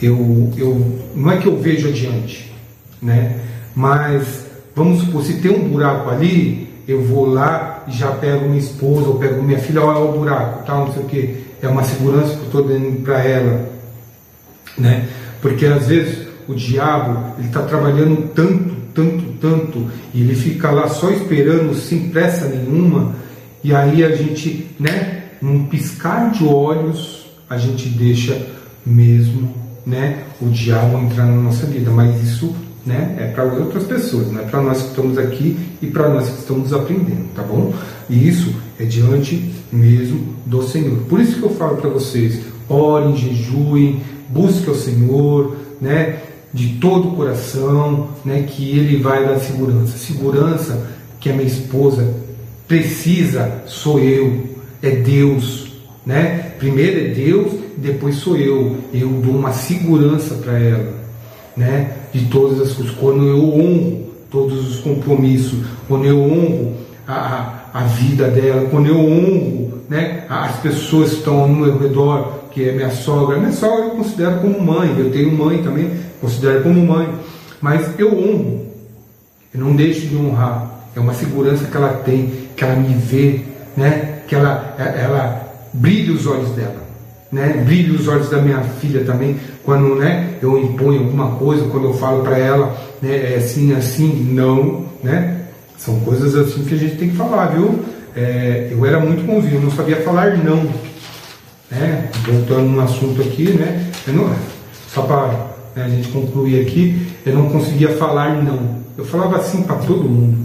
eu, eu, não é que eu vejo adiante, né? mas vamos supor, se tem um buraco ali, eu vou lá e já pego minha esposa, ou pego minha filha, olha o buraco, tal, não sei o que, é uma segurança que eu estou dando para ela, né? porque às vezes o diabo ele está trabalhando tanto, tanto, tanto, e ele fica lá só esperando sem pressa nenhuma, e aí a gente, né, num piscar de olhos, a gente deixa mesmo né, o diabo entrar na nossa vida, mas isso né, é para outras pessoas, não é para nós que estamos aqui e para nós que estamos aprendendo, tá bom? E isso é diante mesmo do Senhor. Por isso que eu falo para vocês: orem, jejuem, busquem o Senhor, né, de todo o coração, né, que Ele vai dar segurança. Segurança que a minha esposa precisa sou eu, é Deus, né? Primeiro é Deus, depois sou eu. Eu dou uma segurança para ela, né? De todas as coisas. Quando eu honro todos os compromissos, quando eu honro a, a vida dela, quando eu honro, né? As pessoas que estão ao meu redor, que é minha sogra. Minha sogra eu considero como mãe. Eu tenho mãe também, considero como mãe. Mas eu honro. Eu não deixo de honrar. É uma segurança que ela tem, que ela me vê, né? Que ela, ela brilhe os olhos dela. Né? Brilhe os olhos da minha filha também, quando né, eu imponho alguma coisa, quando eu falo para ela, né, é assim, assim, não, né? São coisas assim que a gente tem que falar, viu? É, eu era muito convívio, não sabia falar não. Né? Voltando no assunto aqui, né? Não só para né, a gente concluir aqui, eu não conseguia falar não. Eu falava assim para todo mundo.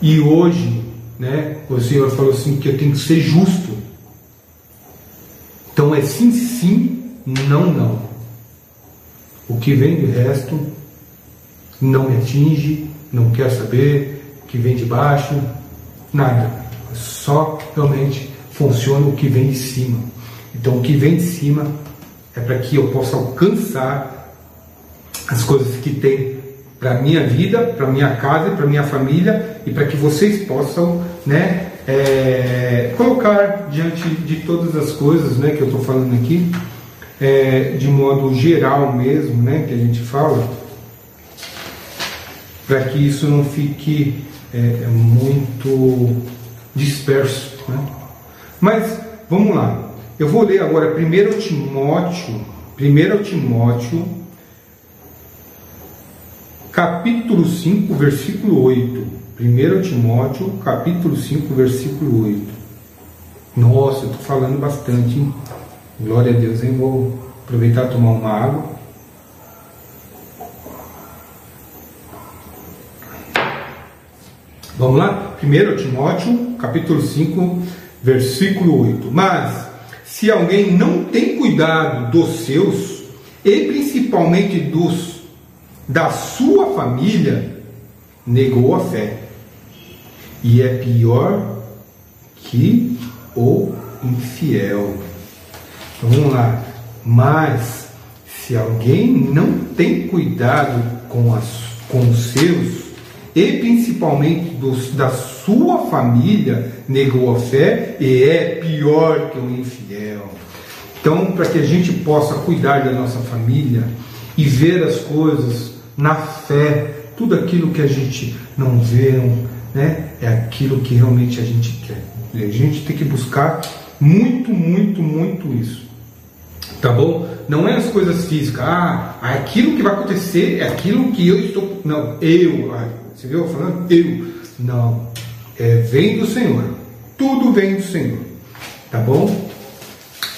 E hoje, né, o Senhor falou assim que eu tenho que ser justo. Então é sim, sim, não, não. O que vem do resto não me atinge, não quer saber, o que vem de baixo, nada. Só realmente funciona o que vem de cima. Então o que vem de cima é para que eu possa alcançar as coisas que tem para minha vida, para minha casa, para minha família e para que vocês possam, né, é, colocar diante de todas as coisas, né, que eu estou falando aqui, é, de modo geral mesmo, né, que a gente fala, para que isso não fique é, muito disperso, né? Mas vamos lá. Eu vou ler agora 1 Timóteo, 1 Timóteo, capítulo 5, versículo 8. 1 Timóteo, capítulo 5, versículo 8. Nossa, eu estou falando bastante, hein? Glória a Deus, hein? Vou aproveitar e tomar uma água. Vamos lá? 1 Timóteo, capítulo 5, versículo 8. Mas se alguém não tem cuidado dos seus, e principalmente dos da sua família, negou a fé. E é pior que o infiel. Então, vamos lá. Mas se alguém não tem cuidado com, as, com os seus, e principalmente dos, da sua família negou a fé e é pior que o infiel. Então, para que a gente possa cuidar da nossa família e ver as coisas na fé, tudo aquilo que a gente não vê, né, é aquilo que realmente a gente quer. E a gente tem que buscar muito, muito, muito isso. Tá bom? Não é as coisas físicas. Ah, aquilo que vai acontecer é aquilo que eu estou. Não, eu. Você viu falando? Eu. Não. É, vem do Senhor. Tudo vem do Senhor. Tá bom?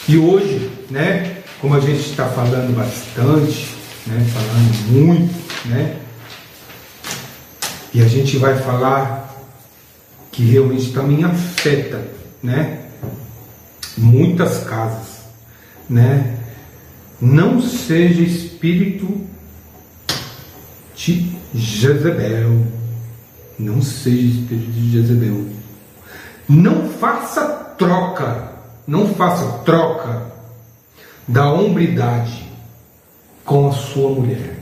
E hoje, né? Como a gente está falando bastante, né? Falando muito, né? E a gente vai falar que realmente também afeta, né? Muitas casas, né? Não seja espírito de Jezebel. Não seja espírito de Jezebel. Não faça troca, não faça troca da hombridade com a sua mulher.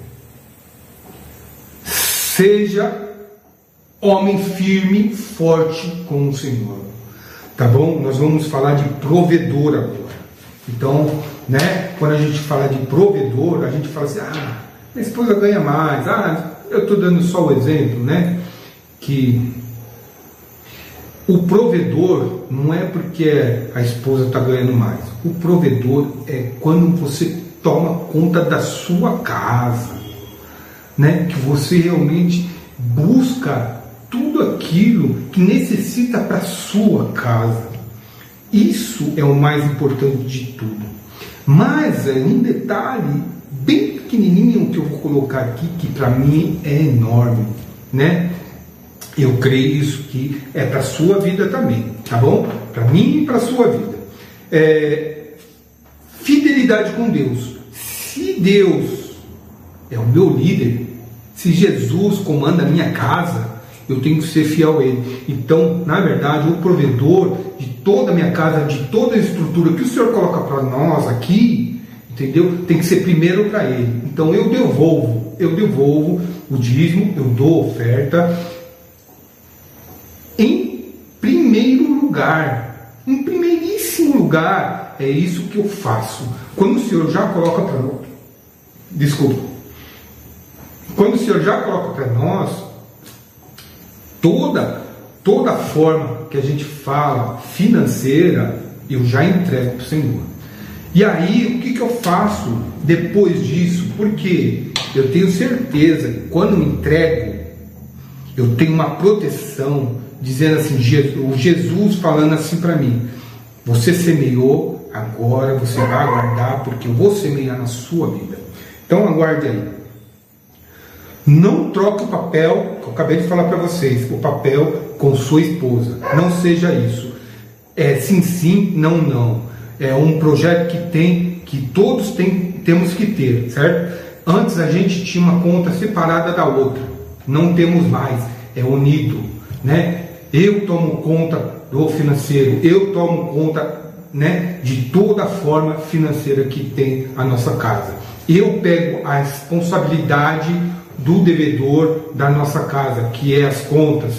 Seja homem firme, forte com o Senhor. Tá bom? Nós vamos falar de provedor agora. Então, né, quando a gente fala de provedor, a gente fala assim: ah, minha esposa ganha mais. Ah, eu estou dando só o exemplo, né? Que o provedor não é porque a esposa está ganhando mais. O provedor é quando você toma conta da sua casa, né? Que você realmente busca tudo aquilo que necessita para sua casa. Isso é o mais importante de tudo. Mas é um detalhe bem pequenininho que eu vou colocar aqui, que para mim é enorme, né? Eu creio isso que é para sua vida também, tá bom? Para mim e para sua vida. É, fidelidade com Deus. Se Deus é o meu líder, se Jesus comanda a minha casa, eu tenho que ser fiel a Ele. Então, na verdade, o provedor de toda a minha casa, de toda a estrutura que o Senhor coloca para nós aqui, entendeu? Tem que ser primeiro para ele. Então eu devolvo, eu devolvo o dízimo, eu dou oferta em primeiro lugar, em primeiríssimo lugar, é isso que eu faço. Quando o Senhor já coloca para nós, desculpa, quando o Senhor já coloca para nós toda toda forma que a gente fala financeira, eu já entrego para o Senhor. E aí, o que, que eu faço depois disso? Porque eu tenho certeza que quando me entrego, eu tenho uma proteção, dizendo assim, o Jesus falando assim para mim: você semeou, agora você vai aguardar, porque eu vou semear na sua vida. Então aguarde aí. Não troque o papel, que eu acabei de falar para vocês, o papel com sua esposa. Não seja isso. É sim, sim, não, não. É um projeto que tem, que todos tem, temos que ter, certo? Antes a gente tinha uma conta separada da outra. Não temos mais. É unido, né? Eu tomo conta do financeiro, eu tomo conta, né, de toda a forma financeira que tem a nossa casa. Eu pego a responsabilidade do devedor da nossa casa, que é as contas.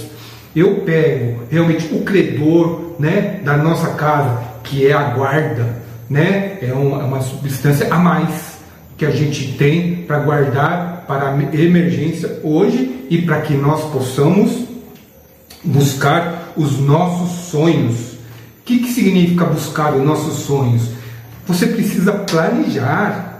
Eu pego realmente o credor né, da nossa casa, que é a guarda, né? é uma, é uma substância a mais que a gente tem para guardar para emergência hoje e para que nós possamos buscar os nossos sonhos. O que, que significa buscar os nossos sonhos? Você precisa planejar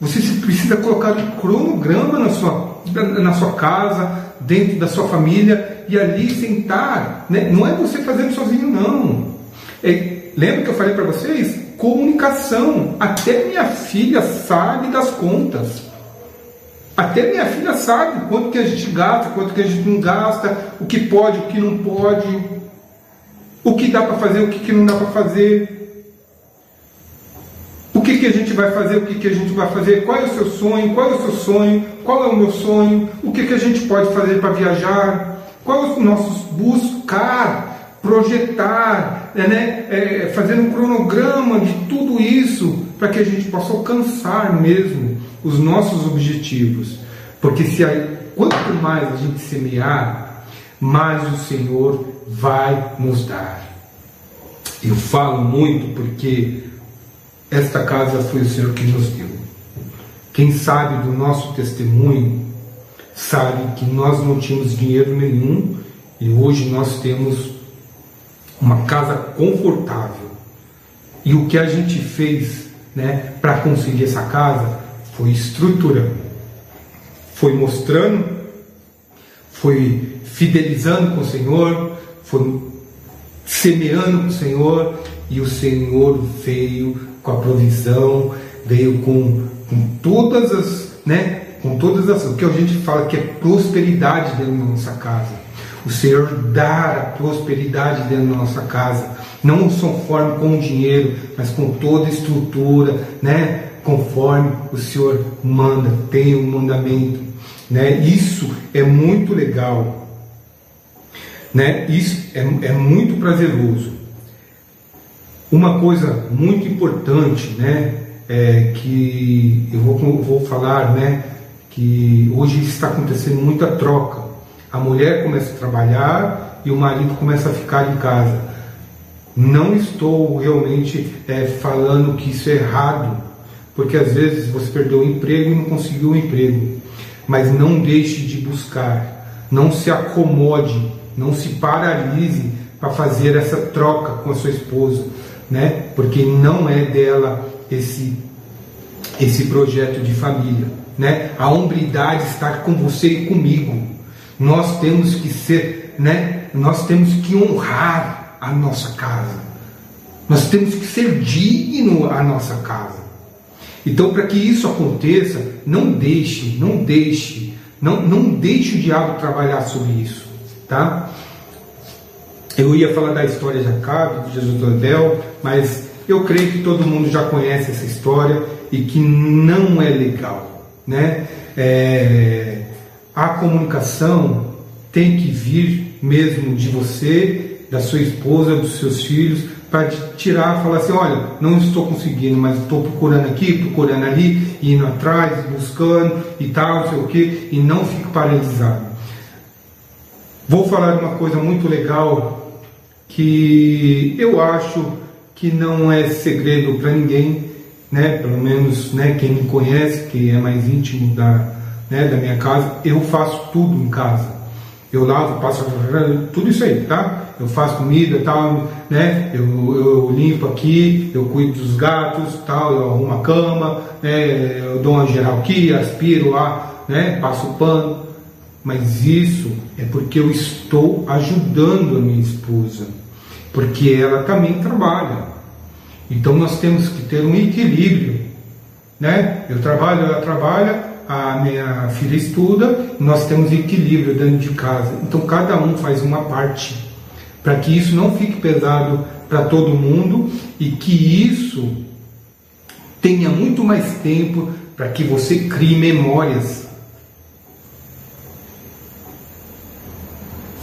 você precisa colocar um cronograma na sua, na sua casa, dentro da sua família, e ali sentar. Né? Não é você fazendo sozinho, não. É, lembra que eu falei para vocês? Comunicação. Até minha filha sabe das contas. Até minha filha sabe quanto que a gente gasta, quanto que a gente não gasta, o que pode, o que não pode, o que dá para fazer, o que, que não dá para fazer que, que a gente vai fazer, o que, que a gente vai fazer, qual é o seu sonho, qual é o seu sonho, qual é o meu sonho, o que, que a gente pode fazer para viajar, qual os nossos buscar, projetar, é, né, é, fazer um cronograma de tudo isso para que a gente possa alcançar mesmo os nossos objetivos. Porque se quanto mais a gente semear, mais o Senhor vai nos dar. Eu falo muito porque esta casa foi o Senhor que nos deu. Quem sabe do nosso testemunho sabe que nós não tínhamos dinheiro nenhum e hoje nós temos uma casa confortável. E o que a gente fez né, para conseguir essa casa foi estruturando, foi mostrando, foi fidelizando com o Senhor, foi semeando com o Senhor e o Senhor veio com a provisão, veio com, com todas as, né, com todas as, o que a gente fala que é prosperidade dentro da nossa casa. O Senhor dar a prosperidade dentro da nossa casa, não conforme com o dinheiro, mas com toda a estrutura, né, conforme o Senhor manda, tem o um mandamento, né? Isso é muito legal, né? Isso é, é muito prazeroso. Uma coisa muito importante, né, é que eu vou, vou falar, né, que hoje está acontecendo muita troca. A mulher começa a trabalhar e o marido começa a ficar em casa. Não estou realmente é, falando que isso é errado, porque às vezes você perdeu o emprego e não conseguiu o emprego. Mas não deixe de buscar, não se acomode, não se paralise para fazer essa troca com a sua esposa né? Porque não é dela esse esse projeto de família, né? A hombridade está com você e comigo. Nós temos que ser, né? Nós temos que honrar a nossa casa. Nós temos que ser digno a nossa casa. Então, para que isso aconteça, não deixe, não deixe, não, não deixe o diabo trabalhar sobre isso, tá? Eu ia falar da história de Acabe, de Jesus Abel, mas eu creio que todo mundo já conhece essa história e que não é legal. Né? É, a comunicação tem que vir mesmo de você, da sua esposa, dos seus filhos, para tirar, falar assim, olha, não estou conseguindo, mas estou procurando aqui, procurando ali, indo atrás, buscando e tal, não sei o que, e não fique paralisado. Vou falar uma coisa muito legal que eu acho que não é segredo para ninguém, né? Pelo menos, né? Quem me conhece, que é mais íntimo da, né? Da minha casa, eu faço tudo em casa. Eu lavo, passo tudo isso aí, tá? Eu faço comida, tal, né? Eu, eu limpo aqui, eu cuido dos gatos, tal, eu arrumo a cama, né? eu dou uma geral aqui, aspiro lá, né? Passo pano. Mas isso é porque eu estou ajudando a minha esposa, porque ela também trabalha. Então nós temos que ter um equilíbrio, né? Eu trabalho, ela trabalha, a minha filha estuda, nós temos equilíbrio dentro de casa. Então cada um faz uma parte para que isso não fique pesado para todo mundo e que isso tenha muito mais tempo para que você crie memórias.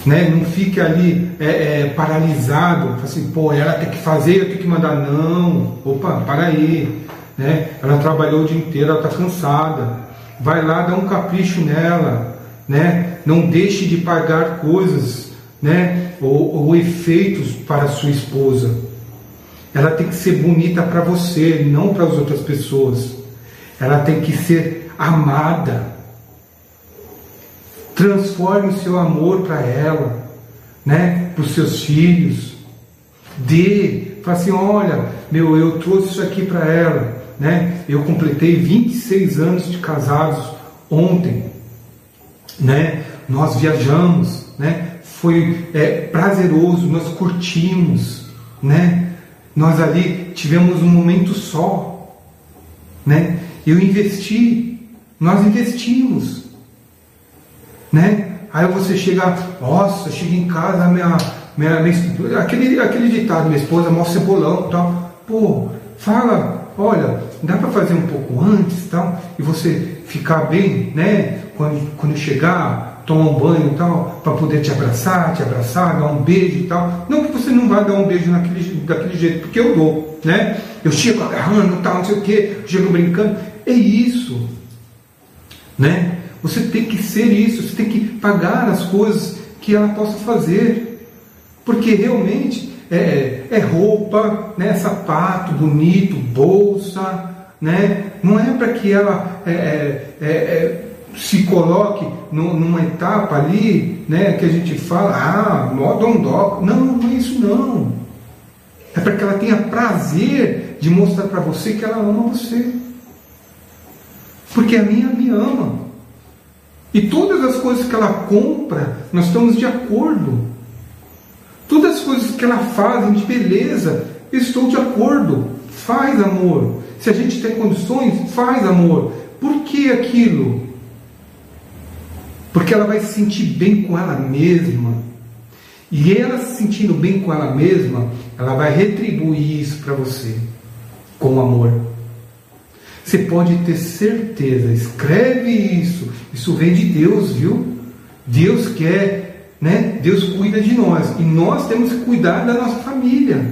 Né? Não fique ali é, é, paralisado, assim, pô, ela tem que fazer, eu tenho que mandar. Não, opa, para aí. Né? Ela trabalhou o dia inteiro, ela está cansada. Vai lá, dá um capricho nela. Né? Não deixe de pagar coisas né? ou, ou efeitos para sua esposa. Ela tem que ser bonita para você, não para as outras pessoas. Ela tem que ser amada. Transforme o seu amor para ela, né? Para os seus filhos. Dê, fala assim, olha, meu, eu trouxe isso aqui para ela, né? Eu completei 26 anos de casados ontem, né? Nós viajamos, né? Foi é, prazeroso, nós curtimos, né? Nós ali tivemos um momento só, né? Eu investi, nós investimos, né? Aí você chega, nossa, chega em casa, minha, minha, minha aquele, aquele ditado, minha esposa mó cebolão, tal. Pô, fala, olha, dá para fazer um pouco antes, tal, e você ficar bem, né? Quando, quando chegar, tomar um banho e tal, para poder te abraçar, te abraçar, dar um beijo e tal. Não que você não vá dar um beijo naquele, daquele jeito, porque eu dou, né? Eu chego agarrando tal, não sei o quê, chego brincando. É isso, né? Você tem que ser isso, você tem que pagar as coisas que ela possa fazer, porque realmente é, é roupa, né? Sapato bonito, bolsa, né? Não é para que ela é, é, é, é se coloque numa etapa ali, né, que a gente fala, ah, modo ondoc. Não, não é isso não. É para que ela tenha prazer de mostrar para você que ela ama você. Porque a minha me ama. E todas as coisas que ela compra, nós estamos de acordo. Todas as coisas que ela faz de beleza, estou de acordo. Faz amor. Se a gente tem condições, faz amor. Por que aquilo? Porque ela vai se sentir bem com ela mesma. E ela se sentindo bem com ela mesma, ela vai retribuir isso para você com amor. Você pode ter certeza, escreve isso. Isso vem de Deus, viu? Deus quer, né? Deus cuida de nós e nós temos que cuidar da nossa família.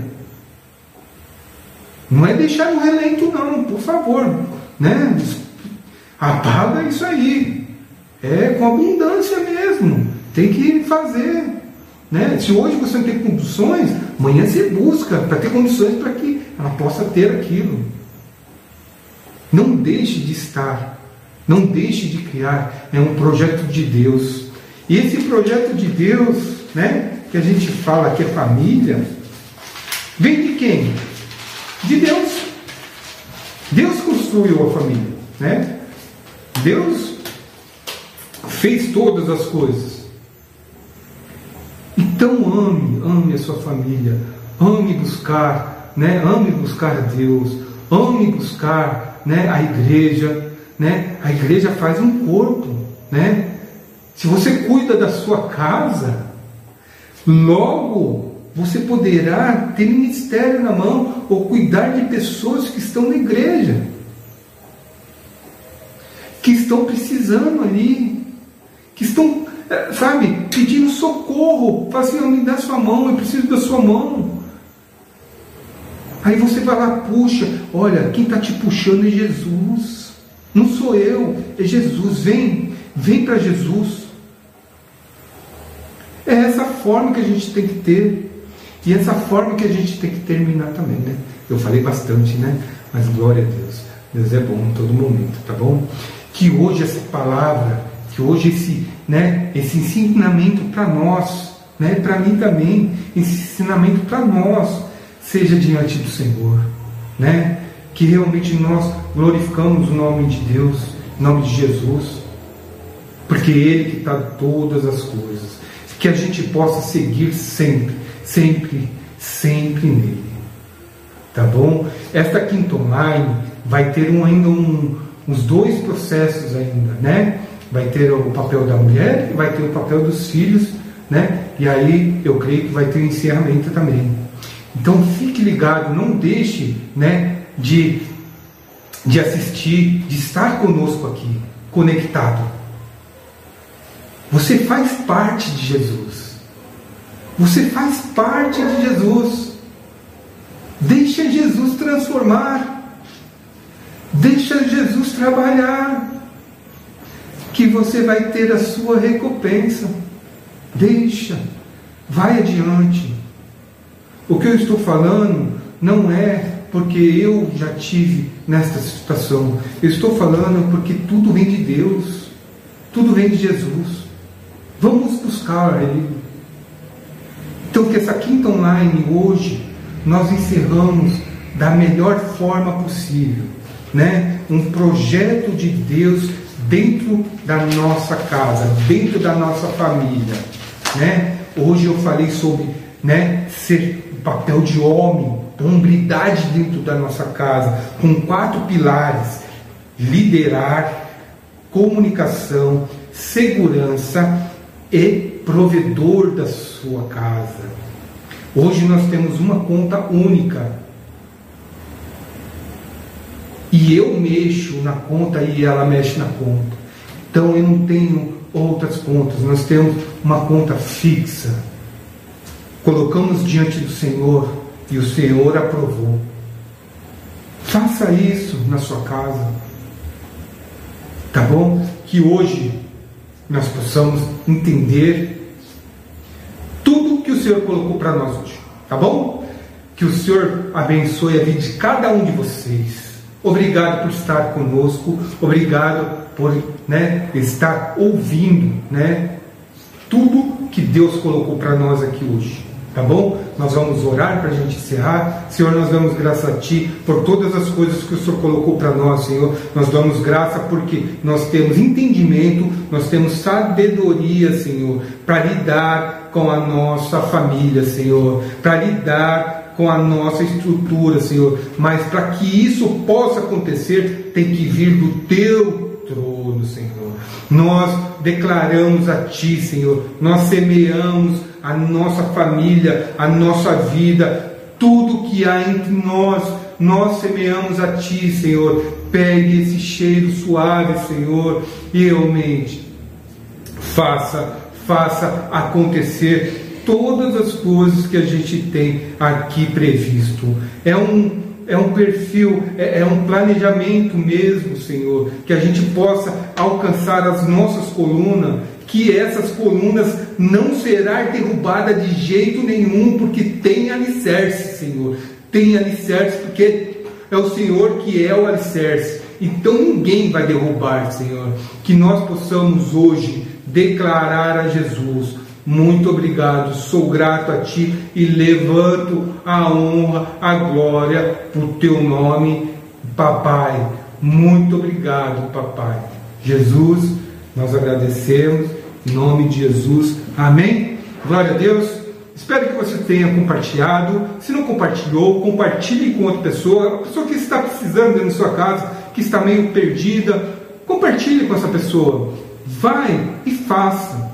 Não é deixar no relento não, por favor, né? Apaga isso aí. É com abundância mesmo. Tem que fazer. Né? Se hoje você não tem condições, amanhã você busca para ter condições para que ela possa ter aquilo. Não deixe de estar, não deixe de criar. É um projeto de Deus. E esse projeto de Deus, né, que a gente fala que é família, vem de quem? De Deus. Deus construiu a família, né? Deus fez todas as coisas. Então ame, ame a sua família, ame buscar, né? Ame buscar Deus, ame buscar, né? A igreja, né? A igreja faz um corpo, né? Se você cuida da sua casa, logo você poderá ter ministério na mão ou cuidar de pessoas que estão na igreja, que estão precisando ali, que estão, é, sabe, pedindo socorro. Fala assim, me dá sua mão, eu preciso da sua mão. Aí você vai lá, puxa, olha, quem está te puxando é Jesus. Não sou eu, é Jesus. Vem, vem para Jesus. É essa forma que a gente tem que ter. E essa forma que a gente tem que terminar também, né? Eu falei bastante, né? Mas glória a Deus. Deus é bom em todo momento, tá bom? Que hoje essa palavra que hoje esse, né, esse ensinamento para nós, né, para mim também, esse ensinamento para nós seja diante do Senhor, né? Que realmente nós glorificamos o nome de Deus, o nome de Jesus, porque é Ele que está todas as coisas, que a gente possa seguir sempre, sempre, sempre nele. Tá bom? Esta quinta online vai ter um, ainda um, uns dois processos ainda, né? Vai ter o papel da mulher e vai ter o papel dos filhos, né? E aí eu creio que vai ter o encerramento também. Então fique ligado, não deixe, né, de de assistir, de estar conosco aqui, conectado. Você faz parte de Jesus. Você faz parte de Jesus. Deixa Jesus transformar. Deixa Jesus trabalhar. Que você vai ter a sua recompensa. Deixa. Vai adiante. O que eu estou falando não é porque eu já tive nesta situação. Eu estou falando porque tudo vem de Deus, tudo vem de Jesus. Vamos buscar Ele. Então, que essa quinta online hoje nós encerramos da melhor forma possível, né? Um projeto de Deus dentro da nossa casa, dentro da nossa família, né? Hoje eu falei sobre, né, ser papel de homem hombridade dentro da nossa casa, com quatro pilares: liderar, comunicação, segurança e provedor da sua casa. Hoje nós temos uma conta única. E eu mexo na conta e ela mexe na conta. Então eu não tenho outras contas, nós temos uma conta fixa. Colocamos diante do Senhor e o Senhor aprovou. Faça isso na sua casa. Tá bom? Que hoje nós possamos entender tudo que o Senhor colocou para nós hoje. Tá bom? Que o Senhor abençoe a vida de cada um de vocês. Obrigado por estar conosco. Obrigado por né, estar ouvindo né, tudo que Deus colocou para nós aqui hoje. Tá bom? Nós vamos orar para a gente encerrar. Senhor, nós damos graça a Ti por todas as coisas que o Senhor colocou para nós, Senhor. Nós damos graça porque nós temos entendimento, nós temos sabedoria, Senhor, para lidar com a nossa família, Senhor, para lidar com a nossa estrutura, Senhor. Mas para que isso possa acontecer, tem que vir do Teu trono, Senhor. Nós declaramos a Ti, Senhor. Nós semeamos a nossa família, a nossa vida, tudo que há entre nós, nós semeamos a Ti, Senhor. Pegue esse cheiro suave, Senhor, e realmente faça, faça acontecer todas as coisas que a gente tem aqui previsto. É um é um perfil, é, é, um planejamento mesmo, Senhor, que a gente possa alcançar as nossas colunas que essas colunas não será derrubada de jeito nenhum, porque tem alicerce, Senhor. Tem alicerce, porque é o Senhor que é o alicerce. Então ninguém vai derrubar, Senhor. Que nós possamos hoje declarar a Jesus: muito obrigado, sou grato a Ti e levanto a honra, a glória por Teu nome, Papai. Muito obrigado, Papai. Jesus, nós agradecemos em nome de Jesus. Amém? Glória a Deus. Espero que você tenha compartilhado. Se não compartilhou, compartilhe com outra pessoa, a pessoa que está precisando dentro da sua casa, que está meio perdida. Compartilhe com essa pessoa. Vai e faça.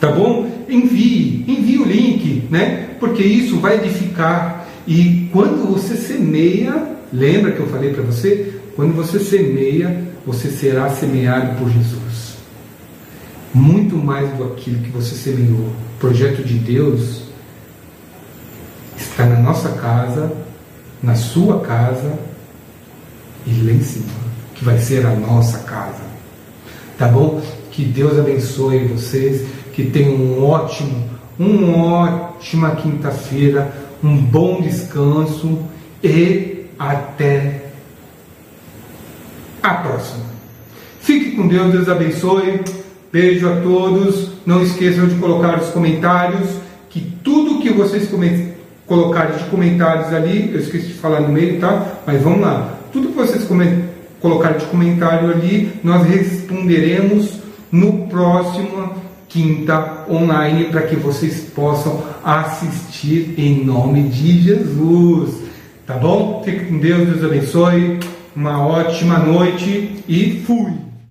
Tá bom? Envie, envie o link, né? Porque isso vai edificar. E quando você semeia, lembra que eu falei para você? Quando você semeia, você será semeado por Jesus muito mais do aquilo que você semeou. O projeto de Deus está na nossa casa, na sua casa e lá em cima, que vai ser a nossa casa. Tá bom? Que Deus abençoe vocês, que tenham um ótimo, uma ótima quinta-feira, um bom descanso e até a próxima. Fique com Deus, Deus abençoe. Beijo a todos. Não esqueçam de colocar os comentários, que tudo que vocês colocarem de comentários ali, eu esqueci de falar no meio, tá? Mas vamos lá. Tudo que vocês colocarem de comentário ali, nós responderemos no próximo quinta online para que vocês possam assistir em nome de Jesus. Tá bom? Fique com Deus, Deus abençoe. Uma ótima noite e fui!